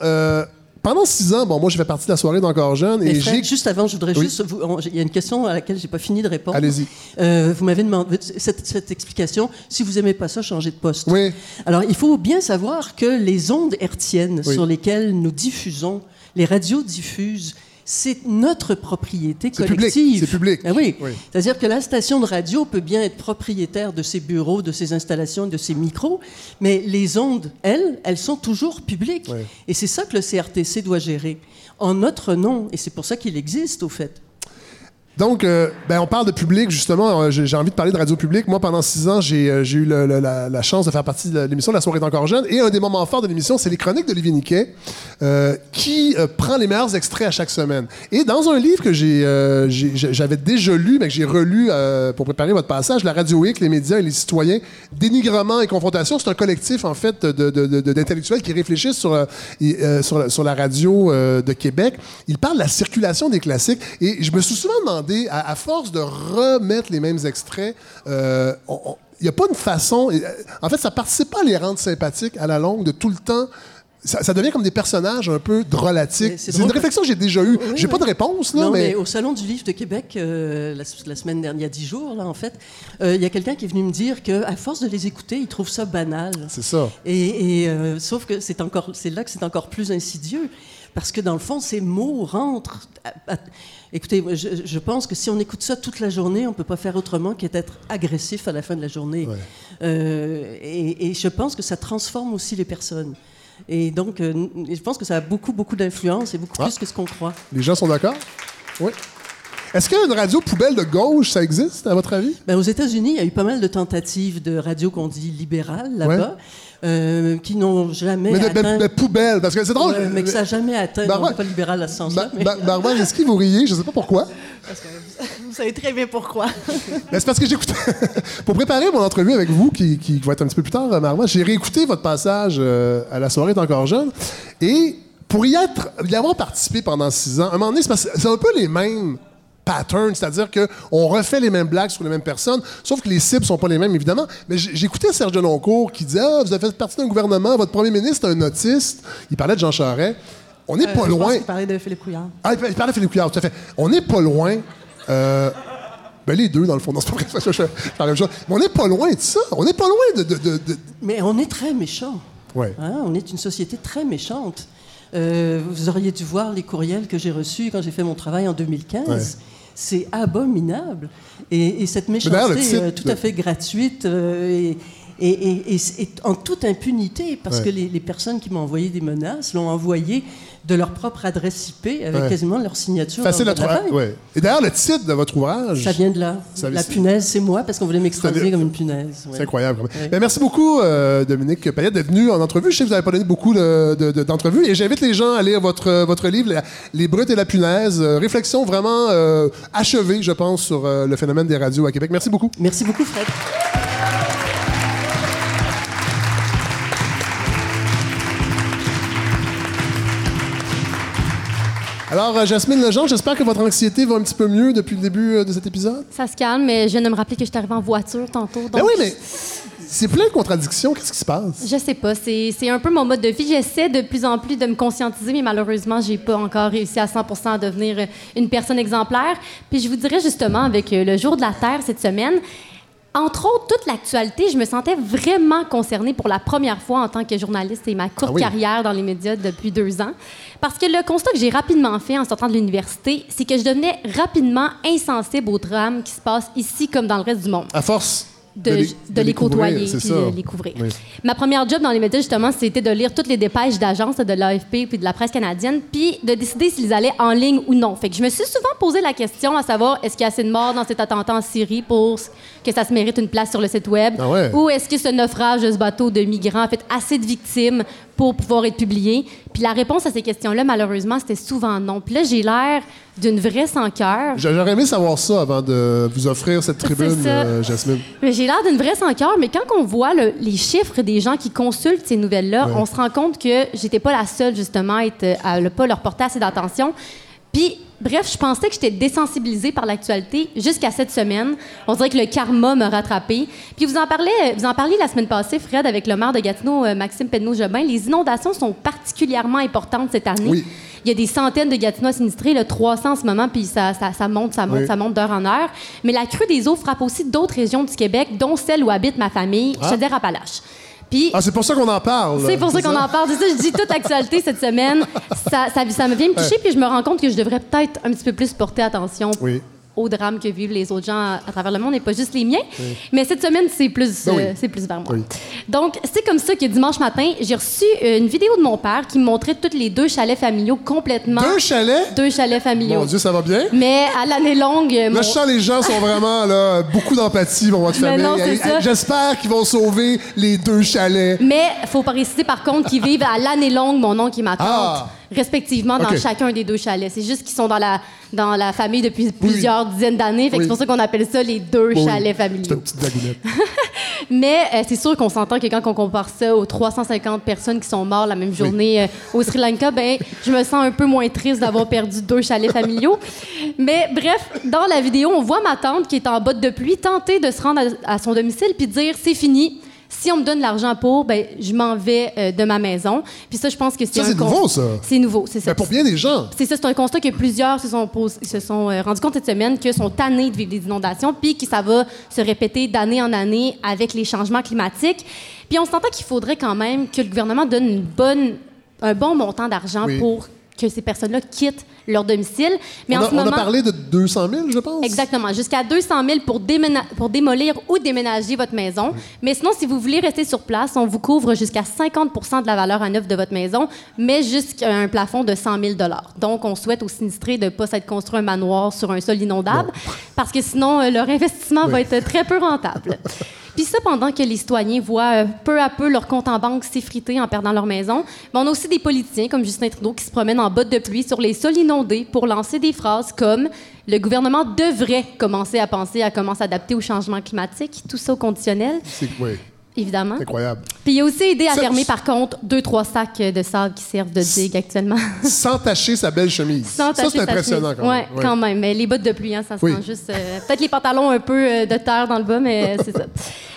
Pendant six ans, bon, moi, j'ai fait partie de la soirée d'Encore Jeune et Fred, juste avant, je voudrais Oui. juste. Il y a une question à laquelle j'ai pas fini de répondre. Allez-y. Euh, vous m'avez demandé cette, cette explication. Si vous aimez pas ça, changez de poste. Oui. Alors, il faut bien savoir que les ondes hertziennes Oui. sur lesquelles nous diffusons, les radios diffusent, c'est notre propriété C'est public, collective. c'est public. Ah oui. Oui. C'est-à-dire que la station de radio peut bien être propriétaire de ses bureaux, de ses installations, de ses micros, mais les ondes, elles, elles sont toujours publiques. Oui. Et c'est ça que le CRTC doit gérer, en notre nom. Et c'est pour ça qu'il existe, au fait. Donc, euh, ben, on parle de public, justement. Euh, J'ai envie de parler de radio publique. Moi, pendant six ans, j'ai euh, eu la, chance de faire partie de l'émission La soirée est encore jeune. Et un des moments forts de l'émission, c'est les chroniques d'Olivier Niquet, qui prend les meilleurs extraits à chaque semaine. Et dans un livre que j'avais déjà lu, mais que j'ai relu pour préparer votre passage, La Radio Week, les médias et les citoyens, dénigrement et confrontation, c'est un collectif, en fait, d'intellectuels qui réfléchissent sur, la, sur la radio de Québec. Il parle de la circulation des classiques. Et je me suis souvent demandé, à, à force de remettre les mêmes extraits, euh, on- on- il n'y a pas une façon. euh, En fait, ça participe pas à les rendre sympathiques à la longue, de tout le temps. Ça, ça devient comme des personnages un peu drôlatiques. C'est une réflexion que j'ai déjà eue. Oui, j'ai oui. pas de réponse, là, non, mais... mais. au Salon du Livre de Québec, euh, la, la semaine dernière, il y a dix jours, là, en fait, euh, il y a quelqu'un qui est venu me dire qu'à force de les écouter, il trouve ça banal. C'est ça. Et, et, euh, sauf que c'est encore, c'est là que c'est encore plus insidieux, parce que dans le fond, ces mots rentrent. à- à- écoutez, je, je pense que si on écoute ça toute la journée, on peut pas faire autrement qu'être agressif à la fin de la journée. Ouais. Euh, et, et je pense que ça transforme aussi les personnes. Et donc, euh, je pense que ça a beaucoup, beaucoup d'influence et beaucoup Ah. plus que ce qu'on croit. Les gens sont d'accord? Oui. Est-ce qu'une radio poubelle de gauche, ça existe, à votre avis? Ben, aux États-Unis, il y a eu pas mal de tentatives de radio qu'on dit libérales là-bas, euh, qui n'ont jamais Mais atteint. poubelle, parce que c'est drôle. Ouais, mais que ça n'a jamais atteint. N'est pas libéral à ce sens-là. Mais- est-ce que vous riez? Je ne sais pas pourquoi. Parce que vous savez très bien pourquoi. (laughs) C'est parce que j'écoutais. (laughs) Pour préparer mon entrevue avec vous, qui, qui va être un petit peu plus tard, euh, Marwa, j'ai réécouté votre passage euh, à La soirée est encore jeune. Et pour y, être, y avoir participé pendant six ans, à un moment donné, c'est parce que c'est un peu les mêmes patterns, c'est-à-dire qu'on refait les mêmes blagues sur les mêmes personnes, sauf que les cibles sont pas les mêmes, évidemment. Mais j'écoutais Serge Deloncourt qui disait Ah, vous avez fait partie d'un gouvernement, votre premier ministre est un autiste. Il parlait de Jean Charest. On n'est Euh, pas je pense loin. qu'il parlait de Philippe Couillard. Ah, il parlait de Philippe Couillard, tout à fait. On n'est pas loin. euh, ben, les deux, dans le fond. Non, c'est pas vrai. (laughs) Je, je- la même chose. Mais on n'est pas loin de ça. On n'est pas loin de. de, de- de- Mais on est très méchants. Ouais. Hein, on est une société très méchante. Euh, vous auriez dû voir les courriels que j'ai reçus quand j'ai fait mon travail en 2015. Ouais. C'est abominable. Et, et cette méchanceté titre euh, tout à fait gratuite euh, et, et- et- et- et en toute impunité, parce Ouais. que les, les personnes qui m'ont envoyé des menaces l'ont envoyé de leur propre adresse IP avec Ouais. quasiment leur signature. Facile à trouver. Ouais. Et d'ailleurs, le titre de votre ouvrage. Ça vient de là. Ça- la punaise, c'est moi, parce qu'on voulait m'extrader C'est- comme une (laughs) punaise. ouais. C'est incroyable. Ben, merci beaucoup, euh, Dominique Payette, d'être venu en entrevue. Je sais que vous n'avez pas donné beaucoup de- de- de- d'entrevues. et j'invite les gens à lire votre, votre livre, La- Les brutes et la punaise. Euh, réflexion vraiment euh, achevée, je pense, sur euh, le phénomène des radios à Québec. Merci beaucoup. Merci beaucoup, Fred. Alors, euh, Jasmine Legendre, j'espère que votre anxiété va un petit peu mieux depuis le début euh, de cet épisode. Ça se calme, mais je viens de me rappeler que je suis arrivée en voiture tantôt. Donc Ben oui, mais c'est plein de contradictions. Qu'est-ce qui se passe? Je sais pas, c'est un peu mon mode de vie. J'essaie de plus en plus de me conscientiser, mais malheureusement, j'ai pas encore réussi à 100 à devenir euh, une personne exemplaire. Puis je vous dirais justement, avec le jour de la Terre cette semaine, entre autres, toute l'actualité, je me sentais vraiment concernée pour la première fois en tant que journaliste et ma courte Ah oui. carrière dans les médias depuis deux ans. Parce que le constat que j'ai rapidement fait en sortant de l'université, c'est que je devenais rapidement insensible aux drames qui se passent ici comme dans le reste du monde À force de, les- de les couvrir, côtoyer ça. de les couvrir. Oui. Ma première job dans les médias, justement, c'était de lire toutes les dépêches d'agences de l'AFP puis de la presse canadienne, puis de décider s'ils allaient en ligne ou non. Fait que je me suis souvent posé la question à savoir est-ce qu'il y a assez de morts dans cet attentat en Syrie pour que ça se mérite une place sur le site web, Ah ouais. ou est-ce que ce naufrage de ce bateau de migrants a fait assez de victimes pour pouvoir être publié. Puis la réponse à ces questions-là, malheureusement, c'était souvent non. Puis là, j'ai l'air d'une vraie sans cœur. J'aurais aimé savoir ça avant de vous offrir cette tribune, euh, Jasmine. Mais J'ai l'air d'une vraie sans cœur, mais quand on voit le- les chiffres des gens qui consultent ces nouvelles-là, Ouais. on se rend compte que j'étais pas la seule, justement, à ne pas leur porter assez d'attention. Puis, bref, je pensais que j'étais désensibilisée par l'actualité jusqu'à cette semaine. On dirait que le karma me rattrapé. Puis, vous en, parlez, vous en parliez la semaine passée, Fred, avec le maire de Gatineau, euh, Maxime Pedneau-Jobin. Les inondations sont particulièrement importantes cette année. Oui. Il y a des centaines de Gatineaux sinistrés, le 300 en ce moment, puis ça, ça, ça monte, ça monte, Oui. ça monte d'heure en heure. Mais la crue des eaux frappe aussi d'autres régions du Québec, dont celle où habite ma famille, Ah. Chaudière-Appalaches. Puis Ah, c'est pour ça qu'on en parle. c'est pour ça qu'on en parle. C'est ça, je dis toute l'actualité cette semaine. Ça, ça, ça me vient me toucher, puis je me rends compte que je devrais peut-être un petit peu plus porter attention Oui. Aux drames que vivent les autres gens à, à travers le monde et pas juste les miens. Mais cette semaine, c'est plus, Ben oui. euh, c'est plus vers moi. Oui. Donc, c'est comme ça que dimanche matin, j'ai reçu une vidéo de mon père qui me montrait tous les deux chalets familiaux complètement. Deux chalets? Deux chalets familiaux. Mon Dieu, ça va bien? Mais à l'année longue, Là, mon- je sens les gens sont vraiment là, beaucoup d'empathie pour votre famille. J'espère qu'ils vont sauver les deux chalets. Mais faut préciser par contre qu'ils vivent à l'année longue, mon oncle et ma tante, Ah. Respectivement dans chacun des deux chalets. C'est juste qu'ils sont dans la, dans la famille depuis plusieurs dizaines d'années. Oui. c'est pour ça qu'on appelle ça les deux Oui. chalets C'est familiaux. une petite dagounette. (laughs) Mais euh, c'est sûr qu'on s'entend que quand on compare ça aux 350 personnes qui sont mortes la même journée euh, au Sri Lanka, ben, je me sens un peu moins triste d'avoir perdu deux chalets familiaux. Mais bref, dans la vidéo, on voit ma tante qui est en botte de pluie tenter de se rendre à, à son domicile puis dire c'est fini. Si on me donne l'argent pour, ben, je m'en vais euh, de ma maison. Puis ça, je pense que c'est un nouveau, ça. C'est nouveau, c'est ça. Mais pour bien des gens. C'est ça, c'est un constat que plusieurs se sont, pos- se sont euh, rendus compte cette semaine que sont tannés de vivre des inondations, puis que ça va se répéter d'année en année avec les changements climatiques. Puis on s'entend qu'il faudrait quand même que le gouvernement donne une bonne, un bon montant d'argent Oui. pour que ces personnes-là quittent leur domicile. Mais on, en a, ce on a parlé de 200 000, je pense. Exactement, jusqu'à 200 000 pour, déména- pour démolir ou déménager votre maison. Mais sinon, si vous voulez rester sur place, on vous couvre jusqu'à 50 de la valeur à neuf de votre maison, mais jusqu'à un plafond de 100 000 Donc, on souhaite aux sinistrés de ne pas s'être construit un manoir sur un sol inondable, parce que sinon, euh, leur investissement va être très peu rentable. (laughs) Puis ça, pendant que les citoyens voient euh, peu à peu leur compte en banque s'effriter en perdant leur maison, mais on a aussi des politiciens comme Justin Trudeau qui se promènent en botte de pluie sur les sols inondés pour lancer des phrases comme « Le gouvernement devrait commencer à penser à comment s'adapter au changement climatique », tout ça au conditionnel, évidemment. incroyable. Puis il a aussi aidé à Ça- fermer, par contre, deux, trois sacs de sable qui servent de digue actuellement. Sans tacher sa belle chemise. Sans ça, c'est impressionnant chemise. quand même. Ouais, Ouais. quand même. Mais les bottes de pluie, hein, ça se Oui. sent juste. euh, Peut-être les pantalons un peu euh, de terre dans le bas, mais c'est ça.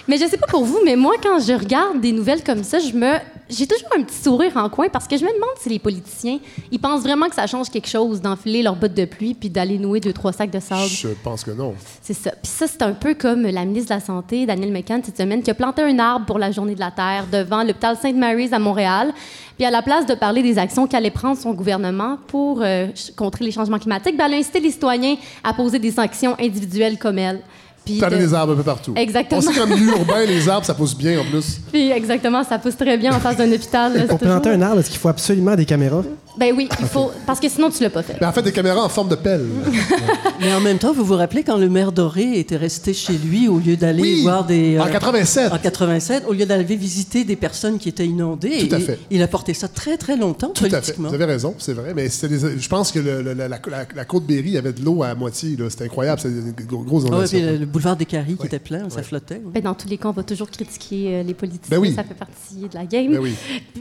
Mais je sais pas pour vous, mais moi, quand je regarde des nouvelles comme ça, je me. J'ai toujours un petit sourire en coin parce que je me demande si les politiciens, ils pensent vraiment que ça change quelque chose d'enfiler leurs bottes de pluie puis d'aller nouer deux, trois sacs de sable. Je pense que non. C'est ça. Puis ça, c'est un peu comme la ministre de la Santé, Danielle McCann, cette semaine, qui a planté un arbre pour la Journée de la Terre devant l'hôpital St. Mary's à Montréal. Puis à la place de parler des actions qu'allait prendre son gouvernement pour euh, contrer les changements climatiques, ben, elle a incité les citoyens à poser des sanctions individuelles comme elle. Puis Planter de- des arbres un peu partout. Exactement. On sait qu'en milieu urbain, les arbres, ça pousse bien en plus. Puis exactement, ça pousse très bien en face d'un hôpital. là, Pour toujours- planter un arbre, est-ce qu'il faut absolument des caméras? Ben oui, il faut. Parce que sinon, tu l'as pas fait. Mais en fait, des caméras en forme de pelle. (laughs) Mais en même temps, vous vous rappelez quand le maire Doré était resté chez lui au lieu d'aller Oui, voir des. en euh, 87. En 87, au lieu d'aller visiter des personnes qui étaient inondées. Tout à fait. Il a porté ça très, très longtemps Tout à fait. Vous avez raison, c'est vrai. Mais c'était des- je pense que le- le- la, la- la- côte Berry avait de l'eau à moitié. C'était incroyable. C'était une gro- grosse Ah ouais, boulevard des Caries qui était plein, ça flottait. Ben, dans tous les cas, on va toujours critiquer euh, les politiciens. Ben oui. Ça fait partie de la game. Ben oui.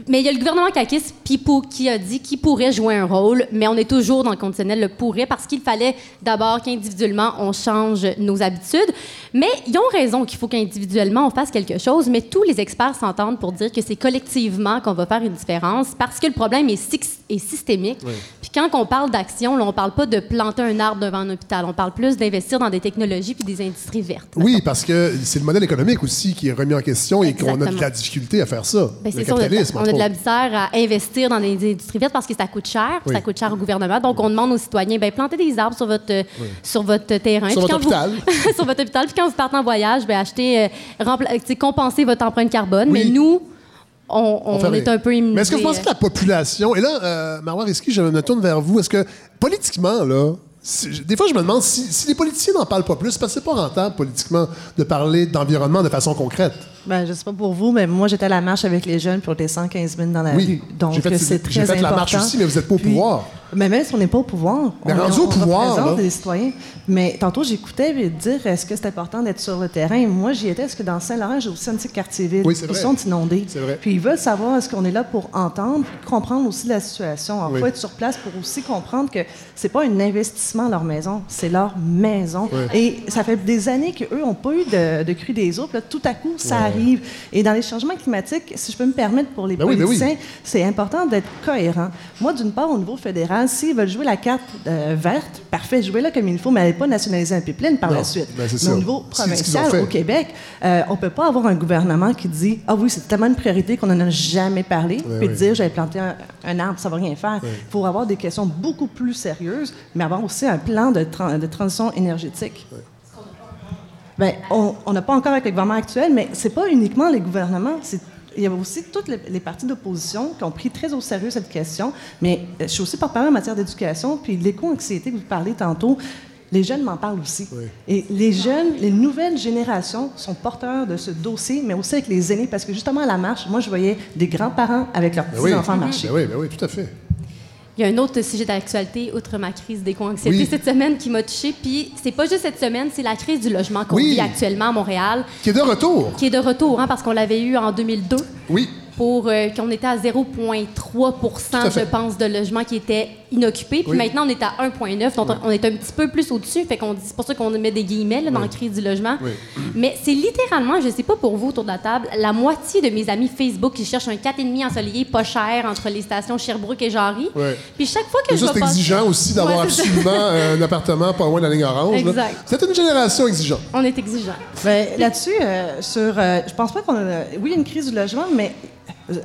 Mais il y a le gouvernement Kakis puis pour- qui a dit qu'il pourrait jouer un rôle, mais on est toujours dans le conditionnel le pourrait parce qu'il fallait d'abord qu'individuellement on change nos habitudes. Mais ils ont raison qu'il faut qu'individuellement on fasse quelque chose, mais tous les experts s'entendent pour dire que c'est collectivement qu'on va faire une différence parce que le problème est, six- est systémique. Puis quand on parle d'action, on parle pas de planter un arbre devant un hôpital, on parle plus d'investir dans des technologies puis des industries Oui, parce que c'est le modèle économique aussi qui est remis en question et qu'on a de la difficulté à faire ça. Ben, le c'est ça, on a, de capitalisme, on a entre de la misère à investir dans des industries vertes parce que ça coûte cher, Oui. ça coûte cher au gouvernement. Donc, on demande aux citoyens, ben, plantez des arbres sur votre, sur votre terrain. Sur Puis votre vous- (laughs) sur votre hôpital. Puis quand vous partez en voyage, ben, achetez, euh, compensez votre empreinte carbone. Oui. Mais nous, on, est un peu immunisés. Mais est-ce que vous pensez que la population. Et là, euh, Marois Risky, je me tourne vers vous. Est-ce que politiquement, là. Des fois, je me demande si, si les politiciens n'en parlent pas plus, parce que c'est pas rentable politiquement de parler d'environnement de façon concrète. Ben, je sais pas pour vous, mais moi, j'étais à la marche avec les jeunes, puis on était 115 000 dans la Oui. rue. Donc, c'est très j'ai fait la important. marche aussi, mais vous êtes pas au Puis- pouvoir. Mais même si on n'est pas au pouvoir, Mais on, rendu au on pouvoir, les citoyens. Mais tantôt, j'écoutais dire est-ce que c'est important d'être sur le terrain? Moi, j'y étais. Est-ce que dans Saint-Laurent, j'ai aussi un petit quartier-ville Oui, c'est Ils sont inondés. C'est vrai. Puis ils veulent savoir est-ce qu'on est là pour entendre, puis comprendre aussi la situation. Il Oui. faut être sur place pour aussi comprendre que c'est pas un investissement leur maison, c'est leur maison. Oui. Et ça fait des années qu'eux n'ont pas eu de, de crue des eaux. Puis là, tout à coup, ça arrive. Et dans les changements climatiques, si je peux me permettre pour les Ben oui, ben oui. politiciens, c'est important d'être cohérent. Moi, d'une part, au niveau fédéral, s'ils veulent jouer la carte euh, verte, parfait, jouez-la comme il faut, mais n'allez pas nationaliser un pipeline par Non, la suite. ben, mais au niveau provincial, au Québec, euh, on peut pas avoir un gouvernement qui dit Ah oui, c'est tellement une priorité qu'on n'en a jamais parlé, puis oui. dire J'avais planté un, un arbre, ça va rien faire. Il faut avoir des questions beaucoup plus sérieuses, mais avoir aussi un plan de, de transition énergétique. Ben, on n'a pas encore avec le gouvernement actuel, mais c'est pas uniquement les gouvernements. c'est- Il y a aussi toutes les, les partis d'opposition qui ont pris très au sérieux cette question. Mais euh, je suis aussi porte-parole en matière d'éducation, puis l'éco-anxiété que vous parlez tantôt, les jeunes m'en parlent aussi. Et les jeunes, les nouvelles générations sont porteurs de ce dossier, mais aussi avec les aînés, parce que justement à la marche, moi je voyais des grands-parents avec leurs Ben oui. petits-enfants marcher. Ben oui, ben oui, tout à fait. Il y a un autre sujet d'actualité, outre ma crise d'éco-anxiété Oui. cette semaine qui m'a touchée. Puis c'est pas juste cette semaine, c'est la crise du logement qu'on Oui. vit actuellement à Montréal, Qui est de retour. qui est de retour, hein, parce qu'on l'avait eu en 2002. Oui. pour euh, qu'on était à 0,3 à fait. je pense, de logements qui étaient inoccupés. Puis Oui. maintenant, on est à 1,9 donc on est un petit peu plus au-dessus. Fait qu'on dit, c'est pour ça qu'on met des guillemets là, dans la crise du logement. Oui. Mais c'est littéralement, je sais pas pour vous autour de la table, la moitié de mes amis Facebook qui cherchent un 4,5 ensoleillé pas cher entre les stations Sherbrooke et Jarry. Puis chaque fois que Mais je ça, c'est exigeant aussi d'avoir Ouais, absolument euh, un appartement pas loin de la ligne orange. C'est une génération exigeante. On est exigeant. Ben, Là-dessus, euh, sur, euh, je pense pas qu'on a. Oui, il y a une crise du logement, mais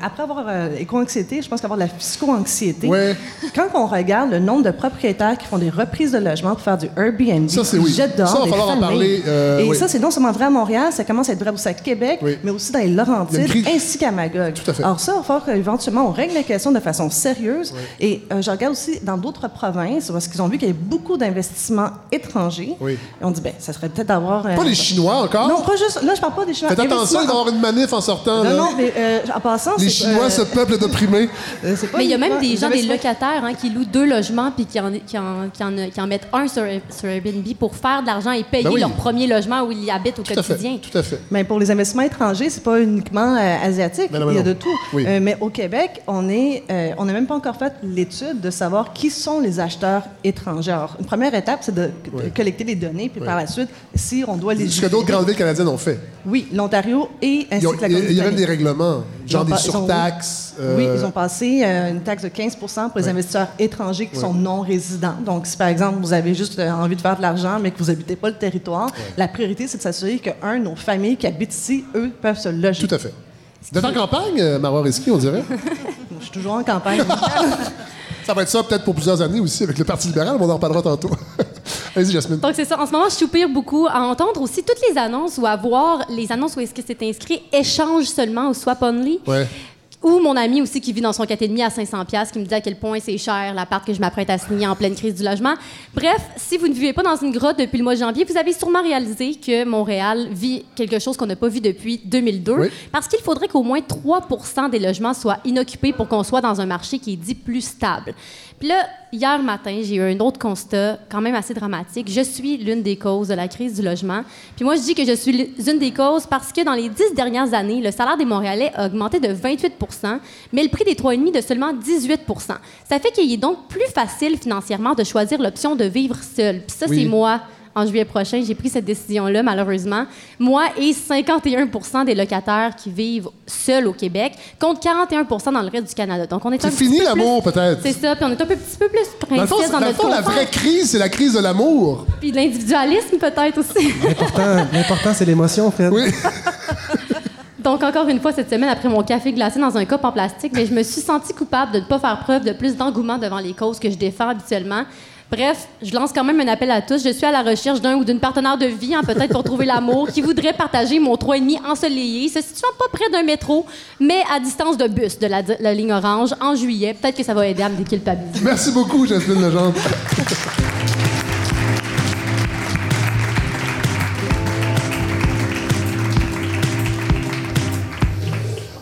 après avoir euh, éco-anxiété, je pense qu'avoir de la psycho-anxiété. Ouais. Quand on regarde le nombre de propriétaires qui font des reprises de logement pour faire du Airbnb, Ça, c'est oui. jettent dehors Ça, va des falloir en parler, euh, Et oui. ça, c'est non seulement vrai à Montréal, ça commence à être vrai aussi à Québec, Oui. mais aussi dans les Laurentides, crise- ainsi qu'à Magog. Tout à fait. Alors ça, il va falloir qu'éventuellement, on règle la question de façon sérieuse. Et euh, je regarde aussi dans d'autres provinces, parce qu'ils ont vu qu'il y avait beaucoup d'investissements étrangers. Et on dit, ben, ça serait peut-être d'avoir... euh, Pas les Chinois encore? non, pas juste. Là, je parle pas des Chinois. Faites attention, il Investissements- va y avoir une manif en sortant. Non, là. non, mais euh, en passant, Les Chinois, euh, ce peuple d'opprimés. (laughs) euh, Mais il y a même des gens, des locataires, hein, qui louent deux logements puis qui en, qui en, qui en, qui en mettent un sur, sur Airbnb pour faire de l'argent et payer Ben oui. leur premier logement où ils y habitent au Tout à fait. quotidien. Tout à fait. Mais pour les investissements étrangers, c'est pas uniquement euh, asiatique. Non, mais il y a non. de tout. Oui. Euh, mais au Québec, on est, euh, on n'a même pas encore fait l'étude de savoir qui sont les acheteurs étrangers. Alors, une première étape, c'est de, de collecter les données, puis par la suite, si on doit les Ce que d'autres grandes villes canadiennes ont fait. Oui, l'Ontario et ainsi que la Il y a- il y a même des règlements, genre des ont- surtaxes. Oui, euh, ils ont passé euh, une taxe de 15% pour les investisseurs étrangers qui sont non résidents. Donc, si par exemple, vous avez juste euh, envie de faire de l'argent, mais que vous n'habitez pas le territoire, la priorité, c'est de s'assurer qu'un, nos familles qui habitent ici, eux, peuvent se loger. Tout à fait. Vous êtes en campagne, euh, Marois Risky, on dirait? (laughs) Je suis toujours en campagne. Ça va être ça peut-être pour plusieurs années aussi avec le Parti libéral, mais on en reparlera tantôt. (laughs) Allez-y, Jasmine. Donc, c'est ça. En ce moment, je soupire beaucoup à entendre aussi toutes les annonces ou à voir les annonces où est-ce que c'est inscrit échange seulement ou swap only. Ouais. Ou mon ami aussi qui vit dans son 4,5 à 500 pièces qui me dit à quel point c'est cher l'appart que je m'apprête à signer en pleine crise du logement. Bref, si vous ne vivez pas dans une grotte depuis le mois de janvier, vous avez sûrement réalisé que Montréal vit quelque chose qu'on n'a pas vu depuis 2002 Oui. parce qu'il faudrait qu'au moins 3 des logements soient inoccupés pour qu'on soit dans un marché qui est dit plus stable. Puis là, hier matin, j'ai eu un autre constat quand même assez dramatique. Je suis l'une des causes de la crise du logement. Puis moi, je dis que je suis l'une des causes parce que dans les dix dernières années, le salaire des Montréalais a augmenté de 28 mais le prix des 3,5 de seulement 18 Ça fait qu'il est donc plus facile financièrement de choisir l'option de vivre seul. Puis ça, Oui. c'est moi. En juillet prochain, j'ai pris cette décision-là, malheureusement. Moi et 51 des locataires qui vivent seuls au Québec, contre 41% dans le reste du Canada. Donc, on est un C'est petit fini peu l'amour, plus- peut-être. C'est ça, puis on est un peu, petit peu plus Dans le fond, princesse dans dans, le notre fond, la vraie crise, c'est la crise de l'amour. Puis de l'individualisme, peut-être aussi. L'important, l'important, c'est l'émotion, Fred. Oui. (laughs) Donc, encore une fois, cette semaine, après mon café glacé dans un cup en plastique, mais je me suis sentie coupable de ne pas faire preuve de plus d'engouement devant les causes que je défends habituellement. Bref, je lance quand même un appel à tous. Je suis à la recherche d'un ou d'une partenaire de vie, hein, peut-être pour trouver l'amour, qui voudrait partager mon 3,5 ensoleillé, se situant pas près d'un métro, mais à distance de bus de la, ligne orange en juillet. Peut-être que ça va aider à me déculpabiliser. Merci beaucoup, Jasmine Legendre.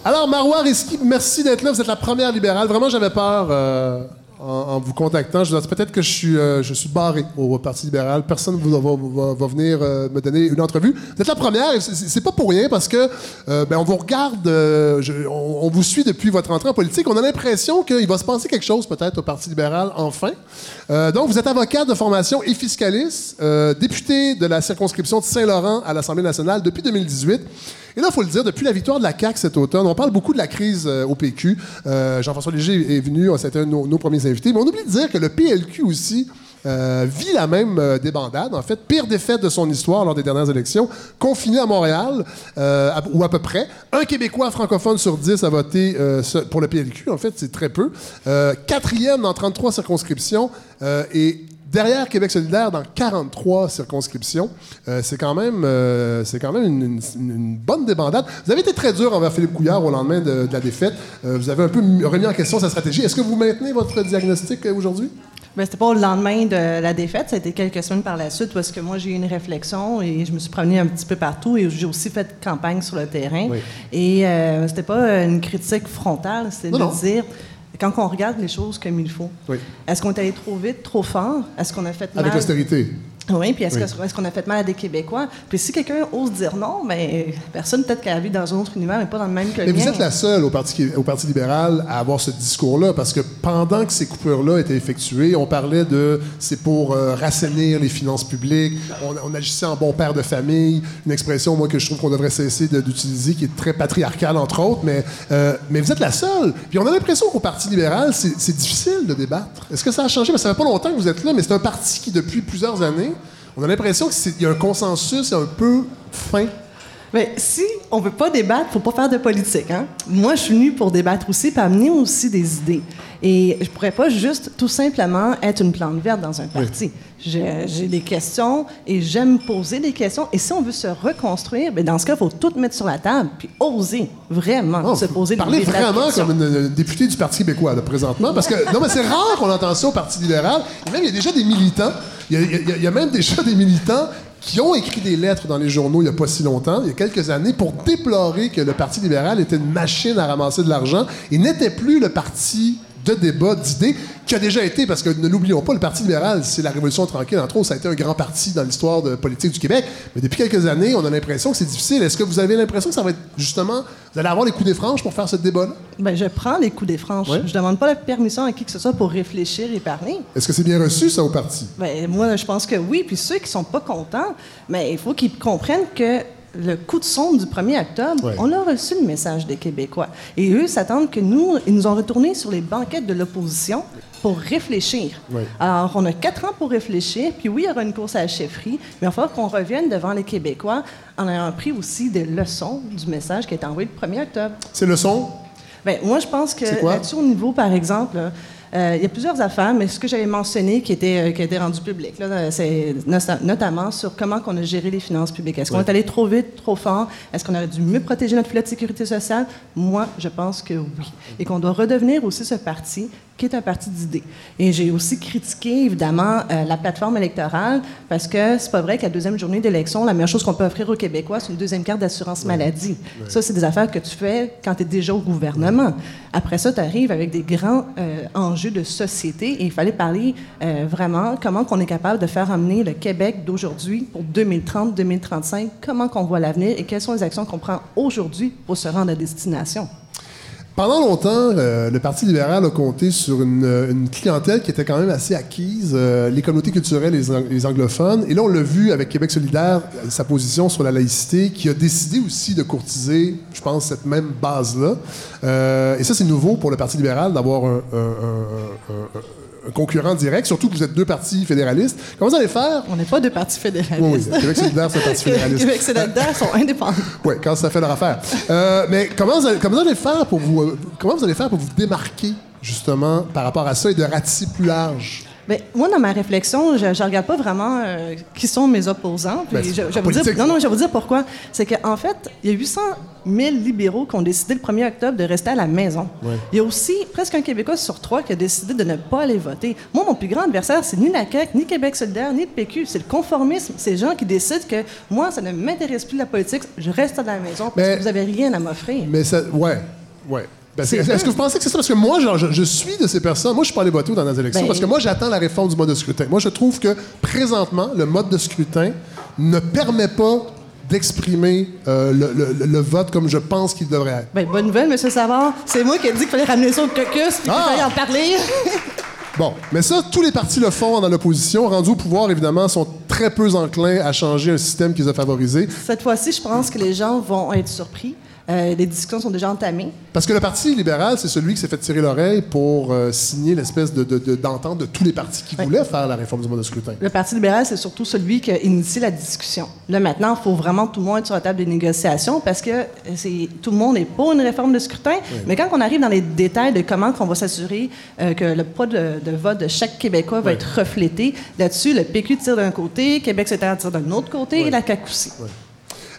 Alors, Marois Risky, merci d'être là. Vous êtes la première libérale. Vraiment, j'avais peur euh, en, vous contactant. Je peut-être que je suis, euh, barré au Parti libéral. Personne ne va, venir euh, me donner une entrevue. Vous êtes la première. c'est- pas pour rien parce que euh, ben, on vous regarde, on, vous suit depuis votre entrée en politique. On a l'impression qu'il va se passer quelque chose peut-être au Parti libéral enfin. Donc, vous êtes avocat de formation et fiscaliste, député de la circonscription de Saint-Laurent à l'Assemblée nationale depuis 2018. Et là, il faut le dire, depuis la victoire de la CAQ cet automne, on parle beaucoup de la crise euh, au PQ. Euh, Jean-François Léger est venu, c'était un de nos, premiers invités. Mais on oublie de dire que le PLQ aussi euh, vit la même euh, débandade. En fait, pire défaite de son histoire lors des dernières élections. Confiné à Montréal, euh, ou à peu près. Un Québécois francophone sur 10 a voté euh, pour le PLQ. En fait, c'est très peu. Euh, quatrième dans 33 circonscriptions. euh, et derrière Québec solidaire dans 43 circonscriptions. Euh, c'est quand même, euh, c'est quand même une, une- une bonne débandade. Vous avez été très dur envers Philippe Couillard au lendemain de, de la défaite. Euh, vous avez un peu mis- remis en question sa stratégie. Est-ce que vous maintenez votre diagnostic aujourd'hui? Ben, c'était pas au lendemain de la défaite, ça a été quelques semaines par la suite parce que moi j'ai eu une réflexion et je me suis promenée un petit peu partout et j'ai aussi fait campagne sur le terrain. Oui. Et euh, c'était pas une critique frontale, c'est de non. dire quand on regarde les choses comme il faut. Oui. Est-ce qu'on est allé trop vite, trop fort? Est-ce qu'on a fait mal? Avec l'austérité. Oui, puis est-ce Oui. qu'on a fait mal à des Québécois? Puis si quelqu'un ose dire non, ben personne peut-être qu'elle vit dans un autre univers, mais pas dans le même que Mais le vous mien. êtes la seule au Parti, au Parti libéral à avoir ce discours-là, parce que pendant que ces coupures-là étaient effectuées, on parlait de c'est pour euh, rassainir les finances publiques, on, on agissait en bon père de famille, une expression, moi, que je trouve qu'on devrait cesser de- d'utiliser, qui est très patriarcale, entre autres, mais, euh, mais vous êtes la seule. Puis on a l'impression qu'au Parti libéral, c'est c'est difficile de débattre. Est-ce que ça a changé? Parce que ça fait pas longtemps que vous êtes là, mais c'est un parti qui, depuis plusieurs années, on a l'impression qu'il y a un consensus un peu fin. Mais si on veut pas débattre, faut pas faire de politique. Hein? Moi, je suis venue pour débattre aussi, puis amener aussi des idées. Et je pourrais pas juste tout simplement être une plante verte dans un parti. J'ai des questions et j'aime poser des questions. Et si on veut se reconstruire, ben dans ce cas, il faut tout mettre sur la table, puis oser vraiment Oh, se poser Parlez des vraies vraiment questions. comme une, une députée du Parti québécois, là, présentement. Parce que, non, mais c'est rare qu'on entend ça au Parti libéral. Et même, il y a déjà des militants. Il y a, il y a- il y a même déjà des militants qui ont écrit des lettres dans les journaux il n'y a pas si longtemps, il y a quelques années, pour déplorer que le Parti libéral était une machine à ramasser de l'argent et n'était plus le parti de débat, d'idées, qui a déjà été, parce que ne l'oublions pas, le Parti libéral, c'est la Révolution tranquille, entre autres, ça a été un grand parti dans l'histoire de politique du Québec. Mais depuis quelques années, on a l'impression que c'est difficile. Est-ce que vous avez l'impression que ça va être justement, vous allez avoir les coups des franges pour faire ce débat-là? Ben, je prends les coups des franches. Ouais. Je demande pas la permission à qui que ce soit pour réfléchir et parler. Est-ce que c'est bien reçu, ça, au parti? Ben, moi, je pense que oui. Puis ceux qui sont pas contents, mais il faut qu'ils comprennent que le coup de sonde du 1er octobre, Ouais. on a reçu le message des Québécois. Et eux s'attendent que nous, ils nous ont retournés sur les banquettes de l'opposition pour réfléchir. Ouais. Alors, on a quatre ans pour réfléchir. Puis oui, il y aura une course à la chefferie, mais il va falloir qu'on revienne devant les Québécois en ayant pris aussi des leçons du message qui a été envoyé le 1er octobre. C'est le son? Ben, moi, je pense que là-dessus, au niveau, par exemple, euh, il y a plusieurs affaires, mais ce que j'avais mentionné qui était, euh, qui a été rendu public, euh, c'est no- notamment sur comment on a géré les finances publiques. Est-ce qu'on Ouais. est allé trop vite, trop fort? Est-ce qu'on aurait dû mieux protéger notre filet de sécurité sociale? Moi, je pense que oui. Et qu'on doit redevenir aussi ce parti qui est un parti d'idées. Et j'ai aussi critiqué, évidemment, euh, la plateforme électorale parce que c'est pas vrai qu'à la deuxième journée d'élection, la meilleure chose qu'on peut offrir aux Québécois, c'est une deuxième carte d'assurance maladie. Ça, c'est des affaires que tu fais quand tu es déjà au gouvernement. Après ça, tu arrives avec des grands euh, enjeux de société et il fallait parler euh, vraiment comment qu'on est capable de faire amener le Québec d'aujourd'hui pour 2030-2035, comment qu'on voit l'avenir et quelles sont les actions qu'on prend aujourd'hui pour se rendre à destination. Pendant longtemps, euh, le Parti libéral a compté sur une, euh, une clientèle qui était quand même assez acquise, euh, les communautés culturelles les, les anglophones. Et là, on l'a vu avec Québec solidaire, euh, sa position sur la laïcité, qui a décidé aussi de courtiser, je pense, cette même base-là. Euh, et ça, c'est nouveau pour le Parti libéral d'avoir un- un- un- un concurrent direct, surtout que vous êtes deux partis fédéralistes. Comment vous allez faire? On n'est pas de partis Oui, fédéralistes. oui, Québec solidaire, c'est un parti (laughs) fédéraliste. Québec solidaire sont indépendants. Oui, quand ça fait leur affaire. Euh, mais comment vous, allez, comment vous allez faire pour vous euh, comment vous allez faire pour vous démarquer justement par rapport à ça et de ratisser plus large? Ben, moi, dans ma réflexion, je ne regarde pas vraiment euh, qui sont mes opposants. Puis Ben, je, vous dire, non, non, je vais vous dire pourquoi. C'est qu'en fait, il y a 800 000 libéraux qui ont décidé le 1er octobre de rester à la maison. Il y a aussi presque un Québécois sur trois qui a décidé de ne pas aller voter. Moi, mon plus grand adversaire, c'est ni la CAQ, ni Québec solidaire, ni le PQ. C'est le conformisme. C'est les gens qui décident que moi, ça ne m'intéresse plus la politique, je reste à la maison parce Mais- que vous n'avez rien à m'offrir. Mais ça, ouais, ouais. Ben, Est-ce que vous pensez que c'est ça? Parce que moi, genre, je, je suis de ces personnes. Moi, je suis pas allé voter dans les élections Ben- parce que moi, j'attends la réforme du mode de scrutin. Moi, je trouve que présentement, le mode de scrutin ne permet pas d'exprimer euh, le, le- le vote comme je pense qu'il devrait être. Ben, bonne nouvelle, M. Savard. C'est moi qui ai dit qu'il fallait ramener ça au caucus puis qu'il Ah! fallait en parler. (laughs) Bon, mais ça, tous les partis le font dans l'opposition. Rendus au pouvoir, évidemment, sont très peu enclins à changer un système qu'ils ont favorisé. Cette fois-ci, je pense que les gens vont être surpris. Euh, les discussions sont déjà entamées. Parce que le Parti libéral, c'est celui qui s'est fait tirer l'oreille pour euh, signer l'espèce de, de- de- d'entente de tous les partis qui Ouais. voulaient faire la réforme du mode de scrutin. Le Parti libéral, c'est surtout celui qui a initié la discussion. Là, maintenant, il faut vraiment tout le monde être sur la table des négociations parce que euh, c'est, tout le monde est pour une réforme de scrutin. Mais quand on arrive dans les détails de comment on va s'assurer euh, que le poids de, de vote de chaque Québécois va Ouais. être reflété, là-dessus, le PQ tire d'un côté, Québec solidaire tire d'un autre côté et la CAQ aussi.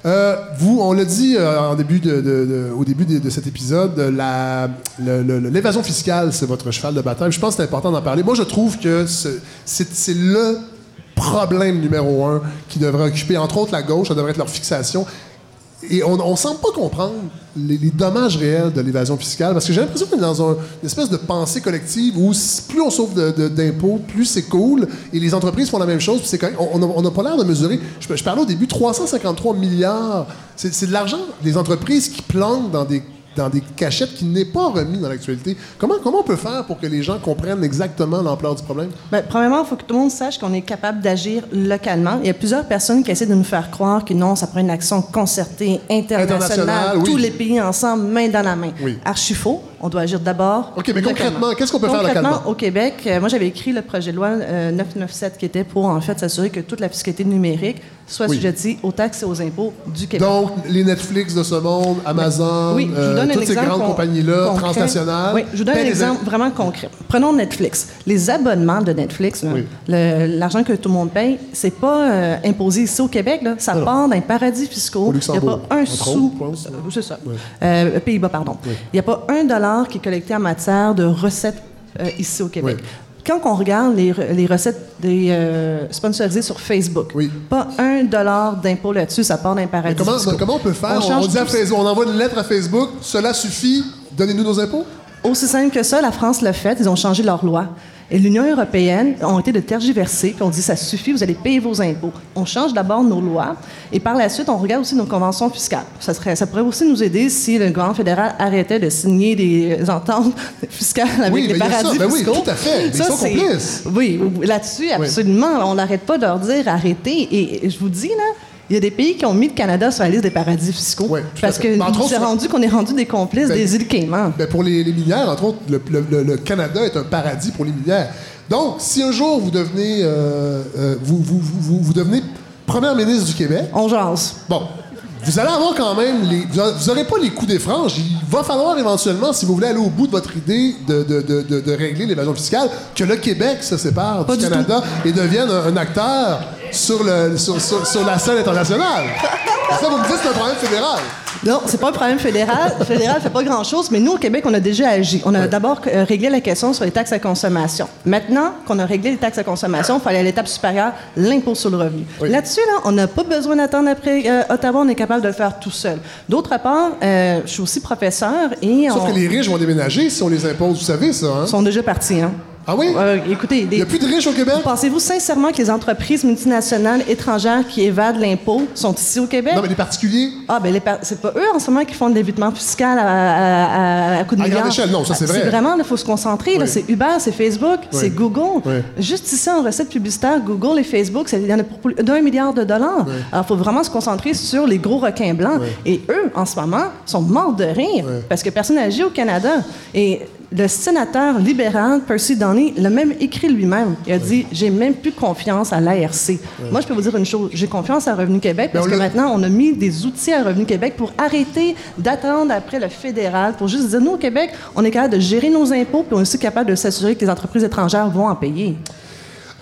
Euh, vous, on l'a dit euh, en début de, de- de- au début de, cet épisode, euh, l'évasion fiscale, c'est votre cheval de bataille. Je pense que c'est important d'en parler. Moi, je trouve que ce- c'est c'est le problème numéro un qui devrait occuper, entre autres, la gauche. Ça devrait être leur fixation. Et on ne semble pas comprendre les, les dommages réels de l'évasion fiscale, parce que j'ai l'impression qu'on est dans un- une espèce de pensée collective où plus on sauve d'impôts, plus c'est cool, et les entreprises font la même chose, puis c'est. On- n'a pas l'air de mesurer. Je, je parlais au début, 353 milliards, c'est de l'argent des entreprises qui planquent dans des dans des cachettes qui n'est pas remis dans l'actualité. Comment, comment on peut faire pour que les gens comprennent exactement l'ampleur du problème? Ben, premièrement, il faut que tout le monde sache qu'on est capable d'agir localement. Il y a plusieurs personnes qui essaient de nous faire croire que non, ça prend une action concertée, internationale, oui. tous les pays ensemble, main dans la main. Oui. Archi faux. On doit agir d'abord. OK, mais concrètement, qu'est-ce qu'on peut faire Concrètement, localement? au Québec, euh, moi, j'avais écrit le projet de loi euh, 997 qui était pour, en fait, s'assurer que toute la fiscalité numérique soit Oui. assujettie aux taxes et aux impôts du Québec. Donc, les Netflix de ce monde, Amazon, Oui, je vous euh, toutes ces grandes compagnies-là, transnationales. Oui, je vous donne un exemple vraiment concret. Prenons Netflix. Les abonnements de Netflix, Oui. l'argent que tout le monde paye, c'est pas euh, imposé ici au Québec. Là. Ça part d'un paradis fiscaux. Au Il n'y a pas un sou. Euh, c'est ça. Euh, Pays-Bas, pardon. Il n'y a pas un dollar qui est collecté en matière de recettes euh, ici au Québec. Oui. Quand on regarde les, les recettes des euh, sponsorisées sur Facebook, Oui. pas un dollar d'impôt là-dessus, ça part d'un paradis comment, comment on peut faire? On On, change dit à tout Facebook, on envoie une lettre à Facebook, cela suffit, donnez-nous nos impôts? Aussi simple que ça, la France l'a fait, ils ont changé leur loi. Et l'Union européenne ont été de tergiverser, puis on dit ça suffit, vous allez payer vos impôts. On change d'abord nos lois, et par la suite, on regarde aussi nos conventions fiscales. Ça, serait, ça pourrait aussi nous aider si le gouvernement fédéral arrêtait de signer des ententes (laughs) fiscales avec Oui, les paradis ça. Ben oui, fiscaux. tout à fait. Ils Ça, sont complices. Oui, là-dessus, absolument. On n'arrête pas de leur dire arrêtez. Et, et je vous dis, là, il y a des pays qui ont mis le Canada sur la liste des paradis fiscaux. À parce que c'est rendu qu'on est rendu des complices Ben, des îles Caïmans. Ben, pour les, les minières, entre autres, le, le- le- Canada est un paradis pour les minières. Donc, si un jour vous devenez, euh, euh, vous, vous, vous, vous- devenez première ministre du Québec, On jase. bon, vous allez avoir quand même les. Vous n'aurez pas les coups des franges. Il va falloir éventuellement, si vous voulez aller au bout de votre idée de, de, de, de- régler l'évasion fiscale, que le Québec se sépare Pas du du Canada et devienne un, un acteur sur, le, sur, sur- sur la scène internationale. Ça, vous me dites c'est un problème fédéral. Non, c'est pas un problème fédéral. Le fédéral fait pas grand-chose, mais nous, au Québec, on a déjà agi. On a d'abord euh, réglé la question sur les taxes à consommation. Maintenant qu'on a réglé les taxes à consommation, il fallait à l'étape supérieure, l'impôt sur le revenu. Oui. Là-dessus, là, on n'a pas besoin d'attendre après euh, Ottawa, on est capable de le faire tout seul. D'autre part, euh, je suis aussi professeur et Sauf on... que les riches vont déménager si on les impose. Vous savez ça, hein? sont déjà partis. Hein? Ah oui? Euh, écoutez, Il n'y a plus de riches au Québec? pensez-vous sincèrement que les entreprises multinationales étrangères qui évadent l'impôt sont ici au Québec? Non, mais les particuliers. Ah, ben par- c'est pas eux en ce moment qui font de l'évitement fiscal à, à, à, coup de À milliards. échelle, non, ça, c'est vrai. C'est vraiment, il faut se concentrer. Oui. C'est Uber, c'est Facebook, c'est Google. Oui. Juste ici, en recettes publicitaires, Google et Facebook, c'est- il y en a pour plus d'un milliard de dollars. Alors, il faut vraiment se concentrer sur les gros requins blancs. Et eux, en ce moment, sont morts de rire parce que personne n'agit au Canada. Et le sénateur libéral Percy Downey l'a même écrit lui-même. Il a dit J'ai même plus confiance à l'ARC. Moi, je peux vous dire une chose j'ai confiance à Revenu Québec parce on que maintenant, on a mis des outils à Revenu Québec pour arrêter d'attendre après le fédéral, pour juste dire nous, au Québec, on est capable de gérer nos impôts, puis on est aussi capable de s'assurer que les entreprises étrangères vont en payer.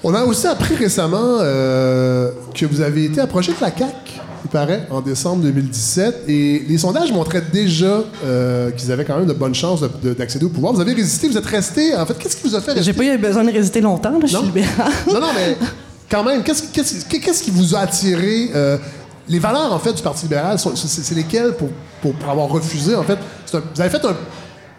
On a aussi appris récemment euh, que vous avez été approché de la CAQ, il paraît, en décembre 2017. Et les sondages montraient déjà euh, qu'ils avaient quand même de bonnes chances de- de- d'accéder au pouvoir. Vous avez résisté, vous êtes resté. En fait, qu'est-ce qui vous a fait rester? J'ai pas eu besoin de résister longtemps, là, je suis Non. libéral. Non, non, mais quand même, qu'est-ce qui vous a attiré? euh, les valeurs, en fait, du Parti libéral, c'est lesquelles pour, pour, pour avoir refusé, en fait? Un- vous avez fait un...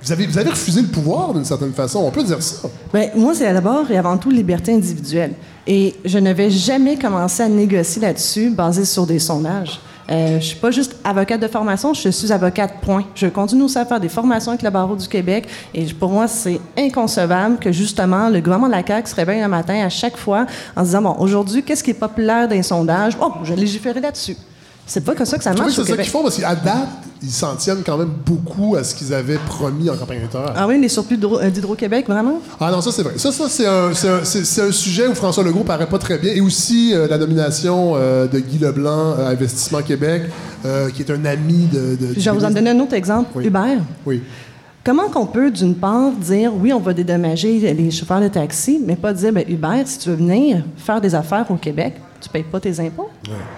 Vous avez, refusé le pouvoir d'une certaine façon, on peut dire ça. Ben, moi, c'est d'abord et avant tout liberté individuelle. Et je n'avais jamais commencé à négocier là-dessus basé sur des sondages. Euh, je suis pas juste avocate de formation, je suis avocate, point. Je continue aussi à faire des formations avec le barreau du Québec et pour moi, c'est inconcevable que justement le gouvernement de la CAQ se réveille un matin à chaque fois en disant, bon, aujourd'hui, qu'est-ce qui est populaire dans les sondages? Oh, je vais légiférer là-dessus. C'est pas comme ça que ça marche c'est ça qu'ils font parce qu'à date, ils s'en tiennent quand même beaucoup à ce qu'ils avaient promis en campagne électorale. Ah oui, les surplus euh, d'Hydro-Québec, vraiment? Ah non, ça c'est vrai. Ça, ça c'est un, un- un sujet où François Legault paraît pas très bien. Et aussi euh, la nomination euh, de Guy Leblanc à Investissement Québec, euh, qui est un ami de. je vais vous en donner un autre exemple. Oui. Uber. Oui. Comment qu'on peut, d'une part, dire oui, on va dédommager les chauffeurs de taxi, mais pas dire ben, Uber, si tu veux venir faire des affaires au Québec, tu payes pas tes impôts?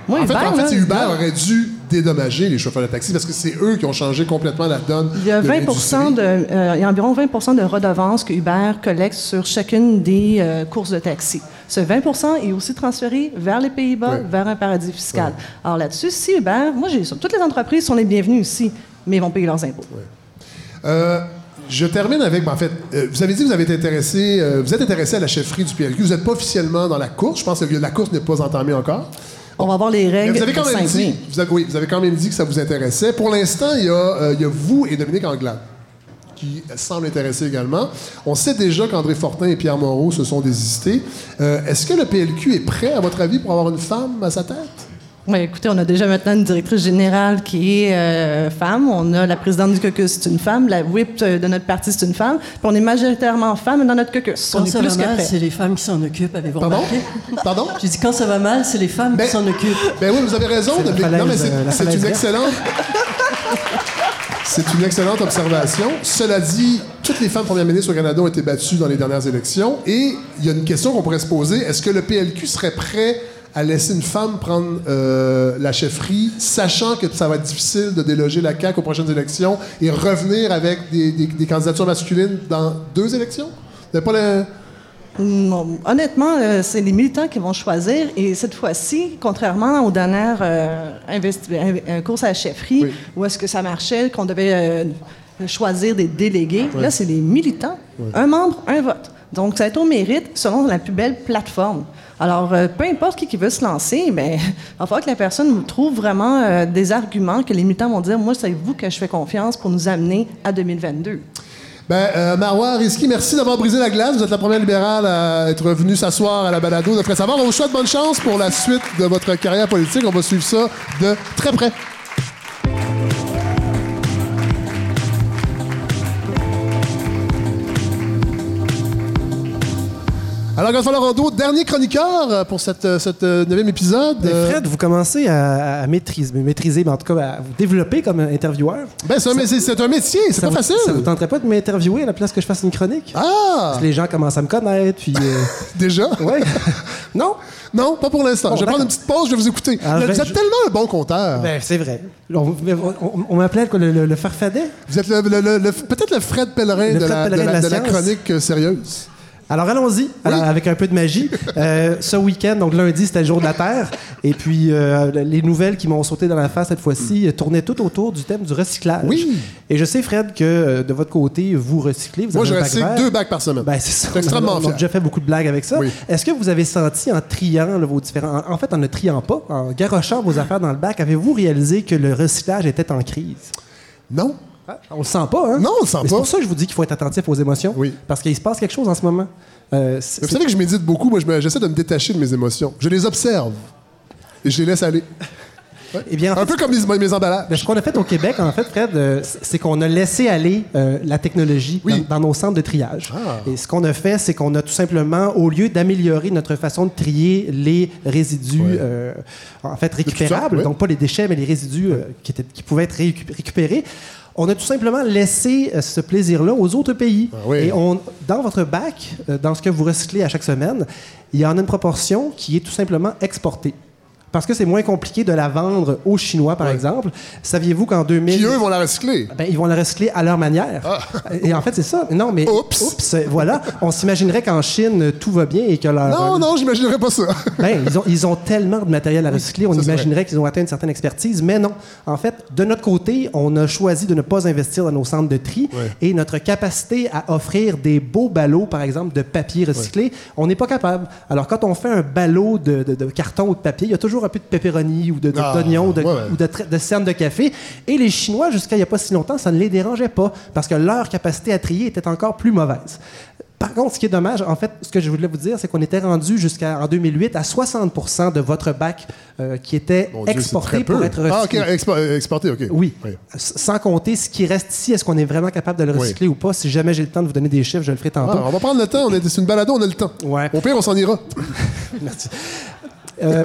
Moi, En fait, Uber, en là, Uber aurait dû dédommager les chauffeurs de taxi parce que c'est eux qui ont changé complètement la donne. Il y a de 20 l'industrie. de, euh, il y a environ 20 de redevances que Uber collecte sur chacune des euh, courses de taxi. Ce 20 est aussi transféré vers les Pays-Bas, Ouais. vers un paradis fiscal. Alors là-dessus, si Uber, moi, j'ai toutes les entreprises sont les bienvenues ici, mais ils vont payer leurs impôts. Euh, je termine avec, ben, en fait, euh, vous avez dit que vous avez été intéressé, euh, vous êtes intéressé à la chefferie du PLQ. Vous n'êtes pas officiellement dans la course. Je pense que la course n'est pas entamée encore. On va voir les Mais règles vous avez quand même 5 mai. dit, vous avez, oui, vous avez quand même dit que ça vous intéressait. Pour l'instant, il y, a, euh, y a vous et Dominique Anglade qui semblent intéressés également. On sait déjà qu'André Fortin et Pierre Moreau se sont désistés. Est-ce que le PLQ est prêt, à votre avis, pour avoir une femme à sa tête? Oui, écoutez, on a déjà maintenant une directrice générale qui est euh, femme. On a la présidente du caucus, c'est une femme. La whip euh, de notre parti, c'est une femme. Puis on est majoritairement femmes dans notre caucus. Quand on est ça plus va mal, c'est les femmes qui s'en occupent, avez-vous Pardon? remarqué? Pardon? J'ai dit quand ça va mal, c'est les femmes Ben- qui s'en occupent. Ben oui, vous avez raison. C'est non, mais euh, une excellente. C'est une excellente observation. Cela dit, toutes les femmes premières ministres au Canada ont été battues dans les dernières élections. Et il y a une question qu'on pourrait se poser. Est-ce que le PLQ serait prêt à laisser une femme prendre euh, la chefferie, sachant que ça va être difficile de déloger la CAQ aux prochaines élections et revenir avec des, des- des candidatures masculines dans deux élections? Vous n'avez pas le... Non, honnêtement, euh, c'est les militants qui vont choisir. Et cette fois-ci, contrairement aux dernières euh, euh, courses à la chefferie, Oui. où est-ce que ça marchait, qu'on devait euh, choisir des délégués, là, c'est les militants. Un membre, un vote. Donc, ça va au mérite selon la plus belle plateforme. Alors, euh, peu importe qui, qui veut se lancer, (laughs) ben, il va falloir que la personne trouve vraiment euh, des arguments que les militants vont dire, moi, c'est vous que je fais confiance pour nous amener à 2022. Ben, euh, Marois Risky, merci d'avoir brisé la glace. Vous êtes la première libérale à être venue s'asseoir à la balado de Presse Savoir. On vous souhaite bonne chance pour la suite de votre carrière politique. On va suivre ça de très près. Alors, Godefroy Rondeau, dernier chroniqueur pour cette, euh, neuvième épisode. Mais Euh, Fred, vous commencez à, à maîtriser, maîtriser, mais en tout cas à vous développer comme intervieweur. ben, c'est un, métier, c'est pas vous, facile. Ça vous tenterait pas de m'interviewer à la place que je fasse une chronique? Ah! Parce que les gens commencent à me connaître, puis... euh, (laughs) Déjà? ouais. (laughs) non? Non, pas pour l'instant. Bon, je vais prendre une petite pause, je vais vous écouter. Ah, vous ben, êtes je- tellement un bon compteur. Ben, c'est vrai. On, on- on m'appelait le, le, le farfadet? Vous êtes peut-être le Fred Pellerin, Le de, la, Pellerin de la- de la de la science. chronique sérieuse. Alors allons-y, avec un peu de magie. Euh, ce week-end, donc lundi, c'était le jour de la Terre. Et puis euh, les nouvelles qui m'ont sauté dans la face cette fois-ci euh, tournaient tout autour du thème du recyclage. Oui. Et je sais, Fred, que euh, de votre côté, vous recyclez. Vous Moi, avez je recycle deux bacs par semaine. Ben, c'est ça. Extrêmement fier. déjà fait beaucoup de blagues avec ça. Oui. Est-ce que vous avez senti en triant là, vos différents. En, en fait, en ne triant pas, en garochant vos affaires dans le bac, avez-vous réalisé que le recyclage était en crise? Non? Ah, On le sent pas, hein? Non, on le sent Mais C'est pas. pour ça que je vous dis qu'il faut être attentif aux émotions. Oui. Parce qu'il se passe quelque chose en ce moment. Euh, Vous savez que je médite beaucoup. Moi, j'essaie de me détacher de mes émotions. Je les observe. Et je les laisse aller. (laughs) Eh bien, en Un peu comme mes, mes emballages. Ben, ce qu'on a fait au Québec, en fait, Fred, euh, c'est qu'on a laissé aller euh, la technologie Oui. dans, dans nos centres de triage. Ah. Et ce qu'on a fait, c'est qu'on a tout simplement, au lieu d'améliorer notre façon de trier les résidus, Ouais. euh, en fait, récupérables, ouais. donc pas les déchets, mais les résidus qui, étaient- qui pouvaient être récup- récupérés, on a tout simplement laissé euh, ce plaisir-là aux autres pays. Ah oui. Et on, dans votre bac, euh, dans ce que vous recyclez à chaque semaine, il y en a une proportion qui est tout simplement exportée. Parce que c'est moins compliqué de la vendre aux Chinois, par Ouais. exemple. Saviez-vous qu'en 2000... Qui, eux, vont la recycler. Ben, ils vont la recycler à leur manière. Et en fait, c'est ça. Non, mais. Ah. Oups. voilà. On s'imaginerait qu'en Chine, tout va bien et que leur. Non, non, j'imaginerais pas ça. Ben, ils, ont, ils ont tellement de matériel à recycler, on ça, imaginerait qu'ils ont atteint une certaine expertise, mais non. En fait, de notre côté, on a choisi de ne pas investir dans nos centres de tri Ouais. et notre capacité à offrir des beaux ballots, par exemple, de papier recyclé, on n'est pas capable. Alors, quand on fait un ballot de, de- de carton ou de papier, il y a toujours un peu de pepperoni ou de, de- Ah, d'oignon ou de, ouais, ouais. ou de, tra- de cernes de café. Et les Chinois, jusqu'à il n'y a pas si longtemps, ça ne les dérangeait pas parce que leur capacité à trier était encore plus mauvaise. Par contre, ce qui est dommage, en fait, ce que je voulais vous dire, c'est qu'on était rendu jusqu'en 2008 à 60% de votre bac euh, qui était Dieu, exporté pour être Ah, OK, recyclé. expo- exporté, OK. Oui. Sans compter ce qui reste ici, est-ce qu'on est vraiment capable de le recycler ou pas? Si jamais j'ai le temps de vous donner des chiffres, je le ferai tantôt. Ah, on va prendre le temps. On est, c'est une balado, on a le temps. Ouais. Au pire, on s'en ira. (laughs) Merci. Euh,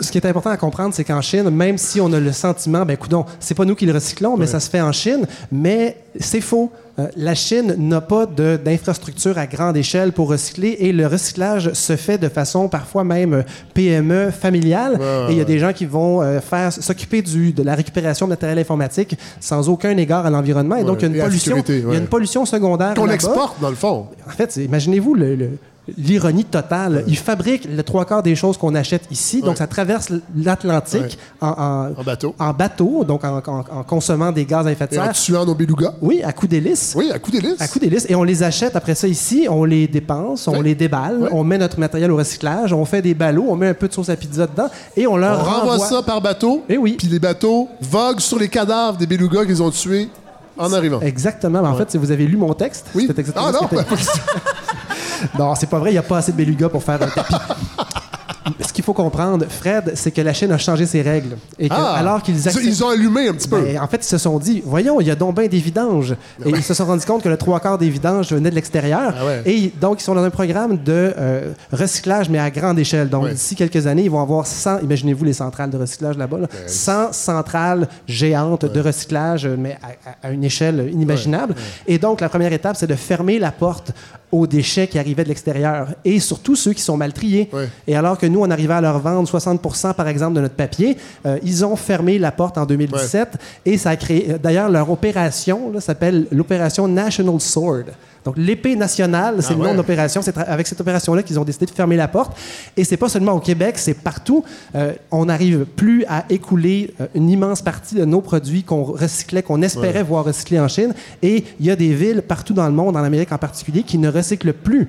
ce qui est important à comprendre, c'est qu'en Chine, même si on a le sentiment, ben coudon, c'est pas nous qui le recyclons, mais ça se fait en Chine, mais c'est faux. Euh, la Chine n'a pas d'infrastructure à grande échelle pour recycler et le recyclage se fait de façon parfois même euh, PME familiale. et il y a des gens qui vont euh, faire s'occuper du- de la récupération de matériel informatique sans aucun égard à l'environnement. Et donc, il y a une pollution, sécurité, il y a une pollution secondaire. Qu'on exporte, dans le fond. En fait, imaginez-vous le- le- l'ironie totale. Ils fabriquent le trois quarts des choses qu'on achète ici, donc ça traverse l'Atlantique en, en- En bateau. en bateau, donc en, consommant des gaz à effet de Et en serre. tuant nos belugas. Oui, à coup d'hélice. Oui, à coup d'hélice. À coup d'hélice. Et on les achète après ça ici, on les dépense, on les déballe, on met notre matériel au recyclage, on fait des ballots, on met un peu de sauce à pizza dedans et on On leur renvoie ça par bateau. Eh oui. Puis les bateaux voguent sur les cadavres des belugas qu'ils ont tués en arrivant. Exactement. Mais En fait, si vous avez lu mon texte, Oui. c'était exactement Ah ce non, (laughs) Non, c'est pas vrai, il n'y a pas assez de belugas pour faire un tapis. Ce qu'il faut comprendre, Fred, c'est que la Chine a changé ses règles. Et que, Ah! alors qu'ils Ils- acceptent- Ils ont allumé un petit peu. Ben, en fait, ils se sont dit, voyons, il y a donc bien des vidanges. Et ils se sont rendus compte que le trois quarts des vidanges venaient de l'extérieur. Ah ouais. Et donc, ils sont dans un programme de euh, recyclage, mais à grande échelle. Donc, Ouais. d'ici quelques années, ils vont avoir 100, imaginez-vous les centrales de recyclage là-bas, là, 100 centrales géantes de recyclage, euh, mais à une échelle inimaginable. Et donc, la première étape, c'est de fermer la porte aux déchets qui arrivaient de l'extérieur et surtout ceux qui sont mal triés. Et alors que nous, on arrivait à leur vendre 60 par exemple, de notre papier, euh, ils ont fermé la porte en 2017 et ça a créé. euh, D'ailleurs, leur opération s'appelle l'opération National Sword. Donc, l'épée nationale, c'est Ah le nom ouais. de l'opération. C'est avec cette opération-là qu'ils ont décidé de fermer la porte. Et c'est pas seulement au Québec, c'est partout. Euh, on n'arrive plus à écouler euh, une immense partie de nos produits qu'on recyclait, qu'on espérait voir recycler en Chine. Et il y a des villes partout dans le monde, en Amérique en particulier, qui ne recyclent plus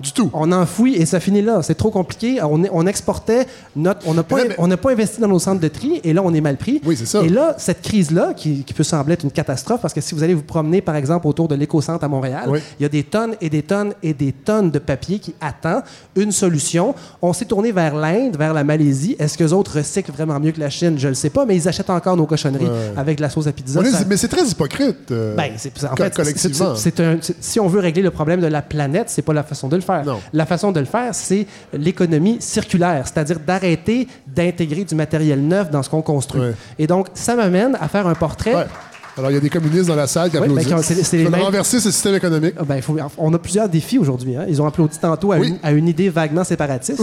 Du tout. on enfouit et ça finit là. C'est trop compliqué. On, on exportait notre. On n'a pas, Mais on pas investi dans nos centres de tri et là, on est mal pris. Oui, c'est ça. Et là, cette crise-là, qui, qui peut sembler être une catastrophe, parce que si vous allez vous promener, par exemple, autour de l'éco-centre à Montréal, Oui. il y a des tonnes et des tonnes et des tonnes de papier qui attendent une solution. On s'est tourné vers l'Inde, vers la Malaisie. Est-ce que les autres recyclent vraiment mieux que la Chine? Je ne le sais pas, mais ils achètent encore nos cochonneries avec de la sauce à pizza. On est- Ça- mais c'est très hypocrite. euh, ben, c'est, en fait, collectivement. un- si on veut régler le problème de la planète, c'est pas la façon de le faire. Non. La façon de le faire, c'est l'économie circulaire, c'est-à-dire d'arrêter d'intégrer du matériel neuf dans ce qu'on construit. Ouais. Et donc, ça m'amène à faire un portrait. Ouais. Alors, il y a des communistes dans la salle qui Oui, applaudissent. ben, qui ont- c'est- c'est les Faut mêmes- renverser ce système économique. Ah, ben, faut- on a plusieurs défis aujourd'hui. hein. Ils ont applaudi tantôt à, Oui. une, à une idée vaguement séparatiste.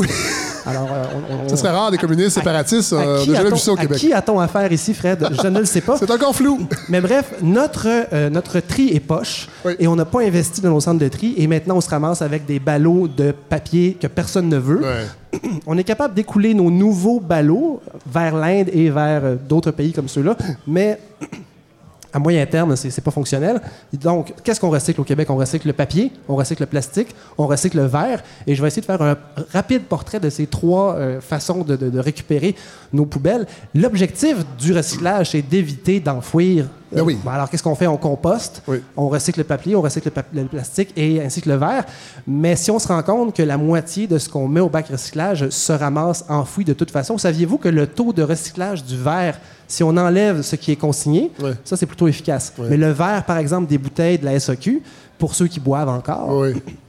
Alors, euh, on- on- Ce serait rare des communistes séparatistes. à euh, On n'a jamais vu ça au à Québec. qui a-t-on affaire ici, Fred? Je ne le sais pas. (laughs) C'est encore flou. Mais bref, notre, euh, notre tri est poche Oui. et on n'a pas investi dans nos centres de tri et maintenant on se ramasse avec des ballots de papier que personne ne veut. Ouais. (clears throat) On est capable d'écouler nos nouveaux ballots vers l'Inde et vers euh, d'autres pays comme ceux-là, mais (clears throat) à moyen terme, c'est pas fonctionnel. Donc, qu'est-ce qu'on recycle au Québec? On recycle le papier, on recycle le plastique, on recycle le verre. Et je vais essayer de faire un rapide portrait de ces trois euh, façons de, de- de récupérer nos poubelles. L'objectif du recyclage, c'est d'éviter d'enfouir. Ben oui. Alors, qu'est-ce qu'on fait? On composte, Oui. on recycle le papier, on recycle le, plastique et ainsi que le verre. Mais si on se rend compte que la moitié de ce qu'on met au bac recyclage se ramasse enfoui de toute façon, saviez-vous que le taux de recyclage du verre, si on enlève ce qui est consigné, ça c'est plutôt efficace. Mais le verre, par exemple, des bouteilles de la SAQ, pour ceux qui boivent encore.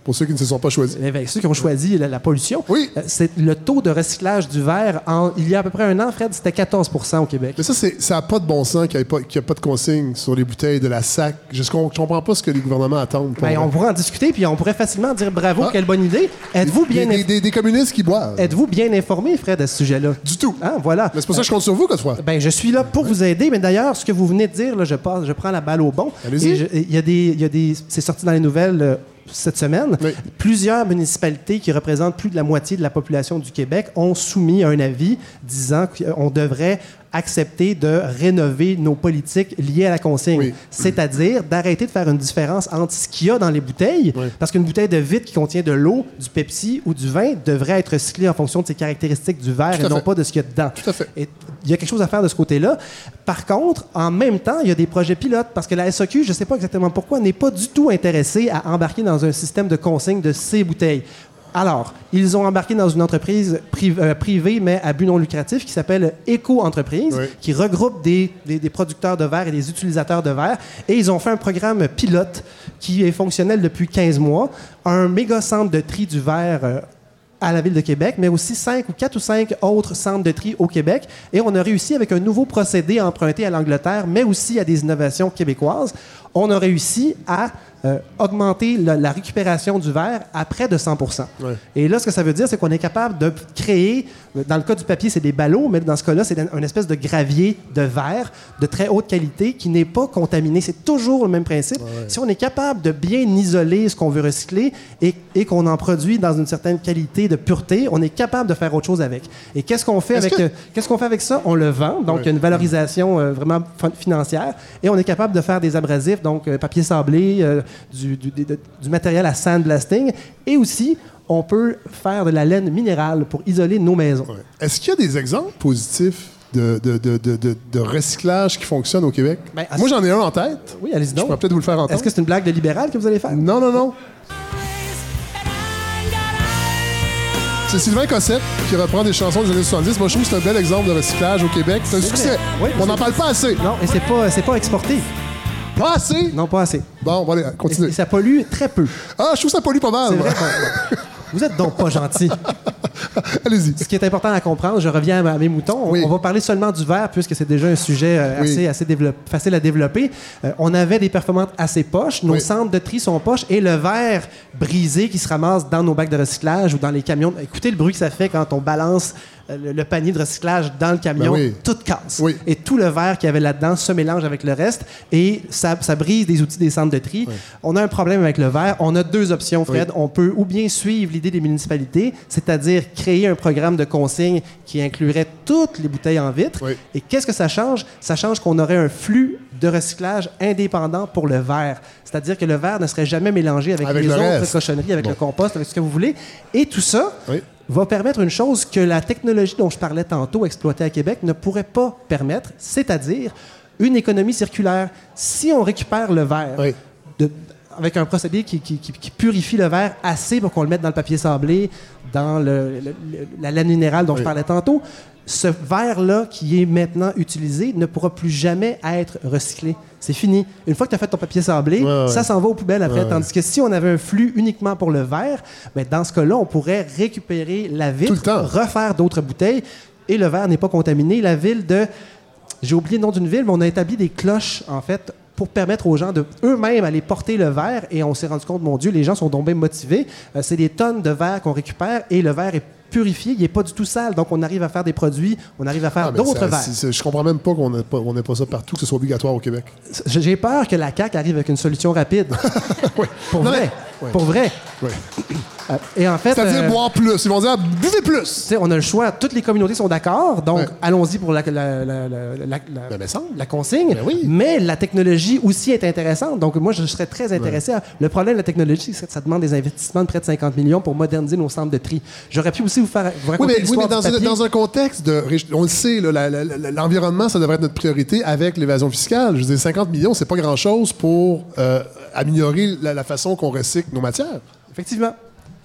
Pour ceux qui ne se sont pas choisis. eh ceux qui ont choisi la, la pollution, Oui. euh, c'est le taux de recyclage du verre, en, il y a à peu près un an, Fred, c'était 14% au Québec. Mais ça, ça n'a pas de bon sens qu'il n'y ait, pas- qu'il y ait pas de consigne sur les bouteilles de la SAC. Je ne comprends pas ce que les gouvernements attendent. pour Ben, on pourrait en discuter, puis on pourrait facilement dire bravo, Ah. quelle bonne idée. Êtes-vous bien, des, inf- des- des communistes qui boivent. êtes-vous bien informé, Fred, à ce sujet-là? Du tout. Hein, voilà. Mais c'est pour ça que je compte sur vous, Godefroy. Ben, je suis là pour vous aider, mais d'ailleurs, ce que vous venez de dire, là, je, passe, je prends la balle au bon. Allez-y. Il y a des, y a des, c'est sorti dans les nouvelles euh, cette semaine. Oui. Plusieurs municipalités qui représentent plus de la moitié de la population du Québec ont soumis un avis disant qu'on devrait accepter de rénover nos politiques liées à la consigne. Oui. C'est-à-dire d'arrêter de faire une différence entre ce qu'il y a dans les bouteilles, Oui. parce qu'une bouteille de vitre qui contient de l'eau, du Pepsi ou du vin devrait être recyclée en fonction de ses caractéristiques du verre et non pas de ce qu'il y a dedans. Tout à fait. Et il y a quelque chose à faire de ce côté-là. Par contre, en même temps, il y a des projets pilotes parce que la SOQ, je ne sais pas exactement pourquoi, n'est pas du tout intéressée à embarquer dans un système de consigne de ces bouteilles. Alors, ils ont embarqué dans une entreprise pri- euh, privée, mais à but non lucratif, qui s'appelle Éco-entreprise, Oui. qui regroupe des, des- des producteurs de verre et des utilisateurs de verre. Et ils ont fait un programme pilote qui est fonctionnel depuis 15 mois, un méga centre de tri du verre euh, à la ville de Québec, mais aussi cinq ou quatre ou cinq autres centres de tri au Québec. Et on a réussi avec un nouveau procédé emprunté à l'Angleterre, mais aussi à des innovations québécoises, on a réussi à euh, augmenter la, la récupération du verre à près de 100 Ouais. Et là, ce que ça veut dire, c'est qu'on est capable de créer, dans le cas du papier, c'est des ballots, mais dans ce cas-là, c'est une espèce de gravier de verre de très haute qualité qui n'est pas contaminé. C'est toujours le même principe. Si on est capable de bien isoler ce qu'on veut recycler et, et qu'on en produit dans une certaine qualité de pureté, on est capable de faire autre chose avec. Et qu'est-ce qu'on fait avec euh, qu'est-ce qu'on fait avec ça? On le vend, donc Ouais. il y a une valorisation euh, vraiment fin- financière, et on est capable de faire des abrasifs, donc euh, papier sablé, du, du- de- du matériel à sandblasting, et aussi on peut faire de la laine minérale pour isoler nos maisons. Ouais. Est-ce qu'il y a des exemples positifs de, de, de, de, de- de recyclage qui fonctionnent au Québec? Ben, Moi, j'en ai un en tête. Oui, allez-y Je donc. pourrais peut-être vous le faire entendre. Est-ce que c'est une blague de libéral que vous allez faire? Non, non, non. C'est Sylvain Cossette qui reprend des chansons des années 70. Moi, je trouve que c'est un bel exemple de recyclage au Québec. C'est un succès. Oui, On n'en parle pas assez. Non, et c'est pas c'est pas exporté. Pas assez? Non, pas assez. Bon, bon, allez, continue. et ça pollue très peu. Ah, je trouve ça pollue pas mal. C'est vrai. Vous êtes donc pas gentil. (laughs) Allez-y. Ce qui est important à comprendre, je reviens à mes moutons. On- Oui. On va parler seulement du verre puisque c'est déjà un sujet euh, Oui. assez, assez facile à développer. Euh, on avait des performances assez poches. Nos Oui. centres de tri sont poches et le verre brisé qui se ramasse dans nos bacs de recyclage ou dans les camions. Écoutez le bruit que ça fait quand on balance le, le panier de recyclage dans le camion. Ben oui. Tout casse. Oui. Et tout le verre qu'il y avait là-dedans se mélange avec le reste et ça, ça brise des outils des centres de tri. On a un problème avec le verre. On a deux options, Fred. On peut ou bien suivre l'idée des municipalités, c'est-à-dire créer un programme de consigne qui inclurait toutes les bouteilles en vitre. Et qu'est-ce que ça change? Ça change qu'on aurait un flux de recyclage indépendant pour le verre. C'est-à-dire que le verre ne serait jamais mélangé avec, Avec les le autres reste. cochonneries, avec Bon. le compost, avec ce que vous voulez. Et tout ça. Va permettre une chose que la technologie dont je parlais tantôt, exploitée à Québec, ne pourrait pas permettre, c'est-à-dire une économie circulaire. Si on récupère le verre Oui. de- avec un procédé qui, qui- qui- qui purifie le verre assez pour qu'on le mette dans le papier sablé, dans le- le- le- la laine minérale dont je parlais tantôt, ce verre-là qui est maintenant utilisé ne pourra plus jamais être recyclé. C'est fini. Une fois que tu as fait ton papier sablé, Ouais, ouais. ça s'en va aux poubelles après. Ouais, Tandis que si on avait un flux uniquement pour le verre, ben dans ce cas-là, on pourrait récupérer la vitre, Tout le temps. refaire d'autres bouteilles et le verre n'est pas contaminé. La ville de. J'ai oublié le nom d'une ville, mais on a établi des cloches, en fait, pour permettre aux gens de eux-mêmes aller porter le verre. Et on s'est rendu compte, mon Dieu, les gens sont bien motivés. Euh, c'est des tonnes de verre qu'on récupère et le verre est purifié, il n'est pas du tout sale. Donc, on arrive à faire des produits, on arrive à faire Ah, d'autres verres. Je comprends même pas qu'on n'ait pas, on n'ait pas ça partout, que ce soit obligatoire au Québec. J'ai peur que la CAQ arrive avec une solution rapide. (laughs) Pour Non, vrai. Pour vrai. Oui. Euh, et en fait. C'est-à-dire euh, boire plus. Ils vont dire buvez plus. on a le choix. Toutes les communautés sont d'accord. Donc, Ouais. allons-y pour la, la, la, Ben, consigne. Ben oui. Mais la technologie aussi est intéressante. Donc, moi, je serais très intéressé. à- Le problème de la technologie, c'est que ça demande des investissements de près de 50 millions pour moderniser nos centres de tri. J'aurais pu aussi vous faire vous Oui, raconter mais, oui, mais dans, un, dans un contexte de. On le sait, l'environnement, ça devrait être notre priorité avec l'évasion fiscale. Je veux dire, 50 millions, c'est pas grand-chose pour euh, améliorer la, la façon qu'on recycle nos matières. Effectivement.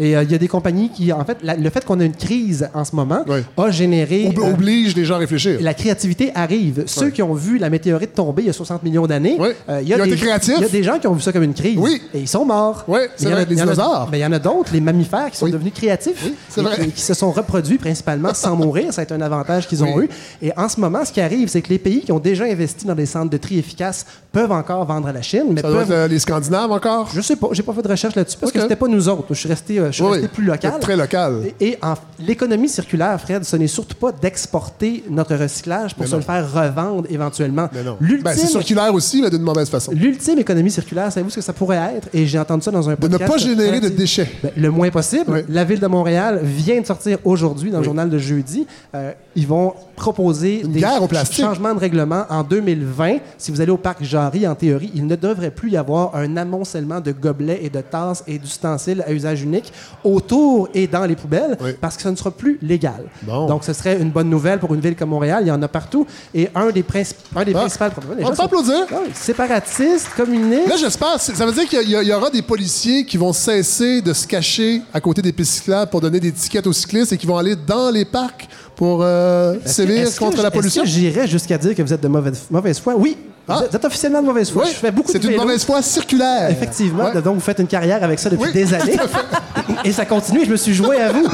Et euh, il y a des compagnies qui, en fait, la- le fait qu'on a une crise en ce moment Oui. a généré. Ob- euh, oblige les gens à réfléchir. La créativité arrive. Ceux qui ont vu la météorite tomber il y a 60 millions d'années, euh, il y a des, gens qui ont vu ça comme une crise. Oui. Et ils sont morts. Ouais, c'est Mais il y en a- vrai, les dinosaures. ben, il y en a d'autres, les mammifères, qui sont Oui. devenus créatifs. Oui, c'est et vrai. Qui, qui se sont reproduits principalement sans (laughs) mourir. Ça a été un avantage qu'ils ont Oui. eu. Et en ce moment, ce qui arrive, c'est que les pays qui ont déjà investi dans des centres de tri efficaces peuvent encore vendre à la Chine, mais Ça doit peuvent être euh, les Scandinaves encore? je sais pas, j'ai pas fait de recherche là-dessus parce Ok. que c'était pas nous autres. Je suis resté euh, je suis Oui, resté oui. plus local. Très local. Et, l'économie circulaire, Fred, ce n'est surtout pas d'exporter notre recyclage pour Mais se non. le faire revendre éventuellement. Mais non. L'ultime, Ben, c'est circulaire aussi, mais d'une mauvaise façon. l'ultime économie circulaire, savez-vous ce que ça pourrait être? Et j'ai entendu ça dans un De ne podcast. pas générer de déchets. Ben, le moins possible. Oui. La ville de Montréal vient de sortir aujourd'hui dans le journal de jeudi. euh, ils vont proposer Une des changements de règlement en 2020. Si vous allez au parc Jarry, en théorie, il ne devrait plus y avoir un amoncellement de gobelets et de tasses et d'ustensiles à usage unique autour et dans les poubelles Oui. parce que ça ne sera plus légal. Bon. Donc, ce serait une bonne nouvelle pour une ville comme Montréal. Il y en a partout. Et un des, princi- un des Ah. principaux problèmes... les On peut sont- applaudir. Ah séparatistes, communistes... Là, j'espère. Ça veut dire qu'il y, y aura des policiers qui vont cesser de se cacher à côté des pistes cyclables pour donner des tickets aux cyclistes et qui vont aller dans les parcs pour euh, sévir que contre la pollution? J'irais jusqu'à dire que vous êtes de mauvaise, mauvaise foi? Oui. Ah. Vous êtes- Vous êtes officiellement de mauvaise foi. Oui, Je fais beaucoup c'est de une vélo. mauvaise foi circulaire. Effectivement. Ouais. Donc, vous faites une carrière avec ça depuis Oui, des années. (laughs) Et ça continue. Je me suis joué à vous.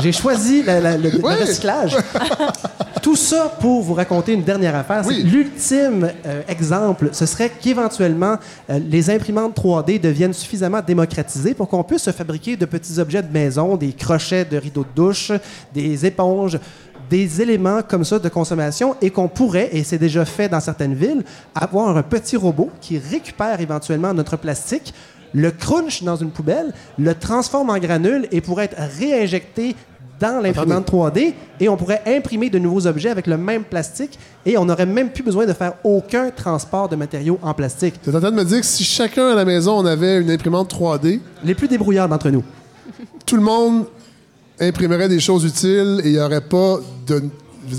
J'ai choisi la- la- le, recyclage. (laughs) Tout ça pour vous raconter une dernière affaire. c'est Oui. L'ultime euh, exemple, ce serait qu'éventuellement, euh, les imprimantes 3D deviennent suffisamment démocratisées pour qu'on puisse se fabriquer de petits objets de maison, des crochets de rideaux de douche, des éponges, des éléments comme ça de consommation et qu'on pourrait, et c'est déjà fait dans certaines villes, avoir un petit robot qui récupère éventuellement notre plastique, le crunch dans une poubelle, le transforme en granules et pourrait être réinjecté dans l'imprimante 3D et on pourrait imprimer de nouveaux objets avec le même plastique et on n'aurait même plus besoin de faire aucun transport de matériaux en plastique. Tu es en train de me dire que si chacun à la maison, on avait une imprimante 3D, Les plus débrouillards d'entre nous. tout le monde imprimerait des choses utiles et il n'y aurait pas de.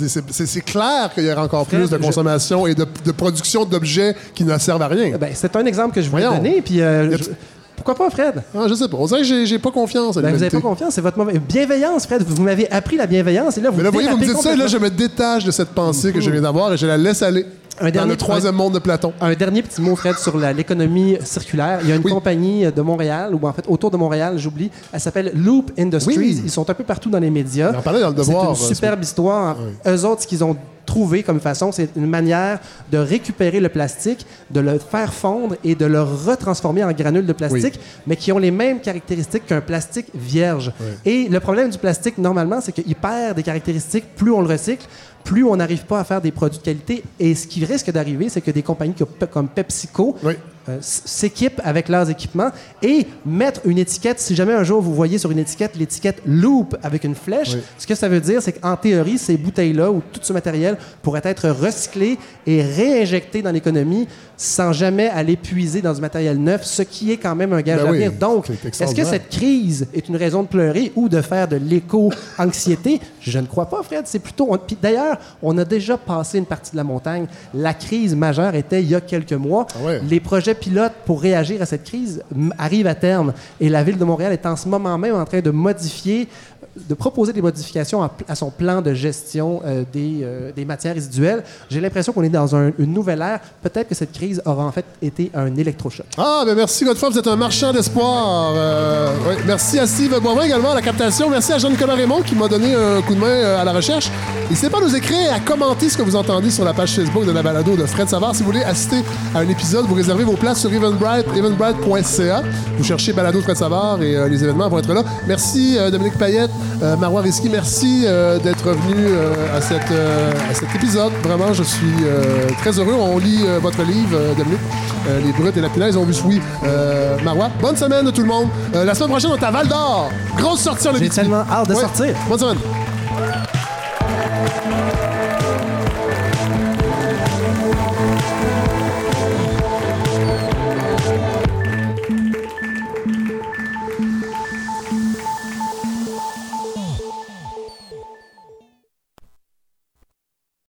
c'est- clair qu'il y aurait encore plus de je- consommation et de, de production d'objets qui ne servent à rien. Ben, c'est un exemple que je voulais donner. Puis, euh, je- Pourquoi pas, Fred? Ah, je sais pas. On dirait que j'ai- pas confiance à Ben, vous n'avez pas confiance, c'est votre mauvaise. Bienveillance, Fred. Vous m'avez appris la bienveillance et là, vous Mais là, vous voyez, vous me dites ça et là, je me détache de cette pensée que je viens d'avoir et je la laisse aller Un dans dernier- le troisième monde de Platon. Un dernier petit mot, Fred, sur l'économie circulaire. Il y a une Oui. compagnie de Montréal, ou en fait autour de Montréal, j'oublie, elle s'appelle Loop Industries. Oui. Ils sont un peu partout dans les médias. On en parlait dans le Devoir, C'est euh, une ce superbe histoire. Eux autres, ce qu'ils ont trouvé comme façon, c'est une manière de récupérer le plastique, de le faire fondre et de le retransformer en granules de plastique, mais qui ont les mêmes caractéristiques qu'un plastique vierge. Et le problème du plastique, normalement, c'est qu'il perd des caractéristiques plus on le recycle, plus on n'arrive pas à faire des produits de qualité. Et ce qui risque d'arriver, c'est que des compagnies comme- PepsiCo. Euh, s'équipent avec leurs équipements et mettre une étiquette. Si jamais un jour vous voyez sur une étiquette l'étiquette Loop avec une flèche, Oui. ce que ça veut dire, c'est qu'en théorie, ces bouteilles-là ou tout ce matériel pourrait être recyclé et réinjecté dans l'économie sans jamais aller puiser dans du matériel neuf, ce qui est quand même un gage Ben oui, d'avenir. Donc, est-ce que cette crise est une raison de pleurer ou de faire de l'éco-anxiété? Je ne crois pas, Fred. C'est plutôt. d'ailleurs, on a déjà passé une partie de la montagne. La crise majeure était il y a quelques mois. Ah ouais. Les projets pilotes pour réagir à cette crise arrivent à terme. Et la Ville de Montréal est en ce moment même en train de modifier, de proposer des modifications à, son plan de gestion euh, des, euh, des matières résiduelles. J'ai l'impression qu'on est dans un- une nouvelle ère. Peut-être que cette crise aura en fait été un électrochoc. Ah, ben merci, Godefroy, vous êtes un marchand d'espoir. Euh, merci à Steve Boivin également à la captation. Merci à Jean-Nicolas Raymond qui m'a donné un coup de main à la recherche. N'hésitez pas à nous écrire et à commenter ce que vous entendez sur la page Facebook de la balado de Fred Savard. Si vous voulez assister à un épisode, vous réservez vos places sur Eventbrite, eventbrite.ca. Vous cherchez balado de Fred Savard et les événements vont être là. Merci Dominique Payette, euh, Marois Risky, merci euh, d'être venu euh, à, cette, à cet épisode. Vraiment, je suis très heureux. On lit votre livre, Dominique, Les Brutes et la Punaise. On vous suit, Marois. Bonne semaine de tout le monde. La semaine prochaine, on est à Val d'Or. Grosse sortie en J'ai tellement hâte de Ouais. sortir. Bonne semaine.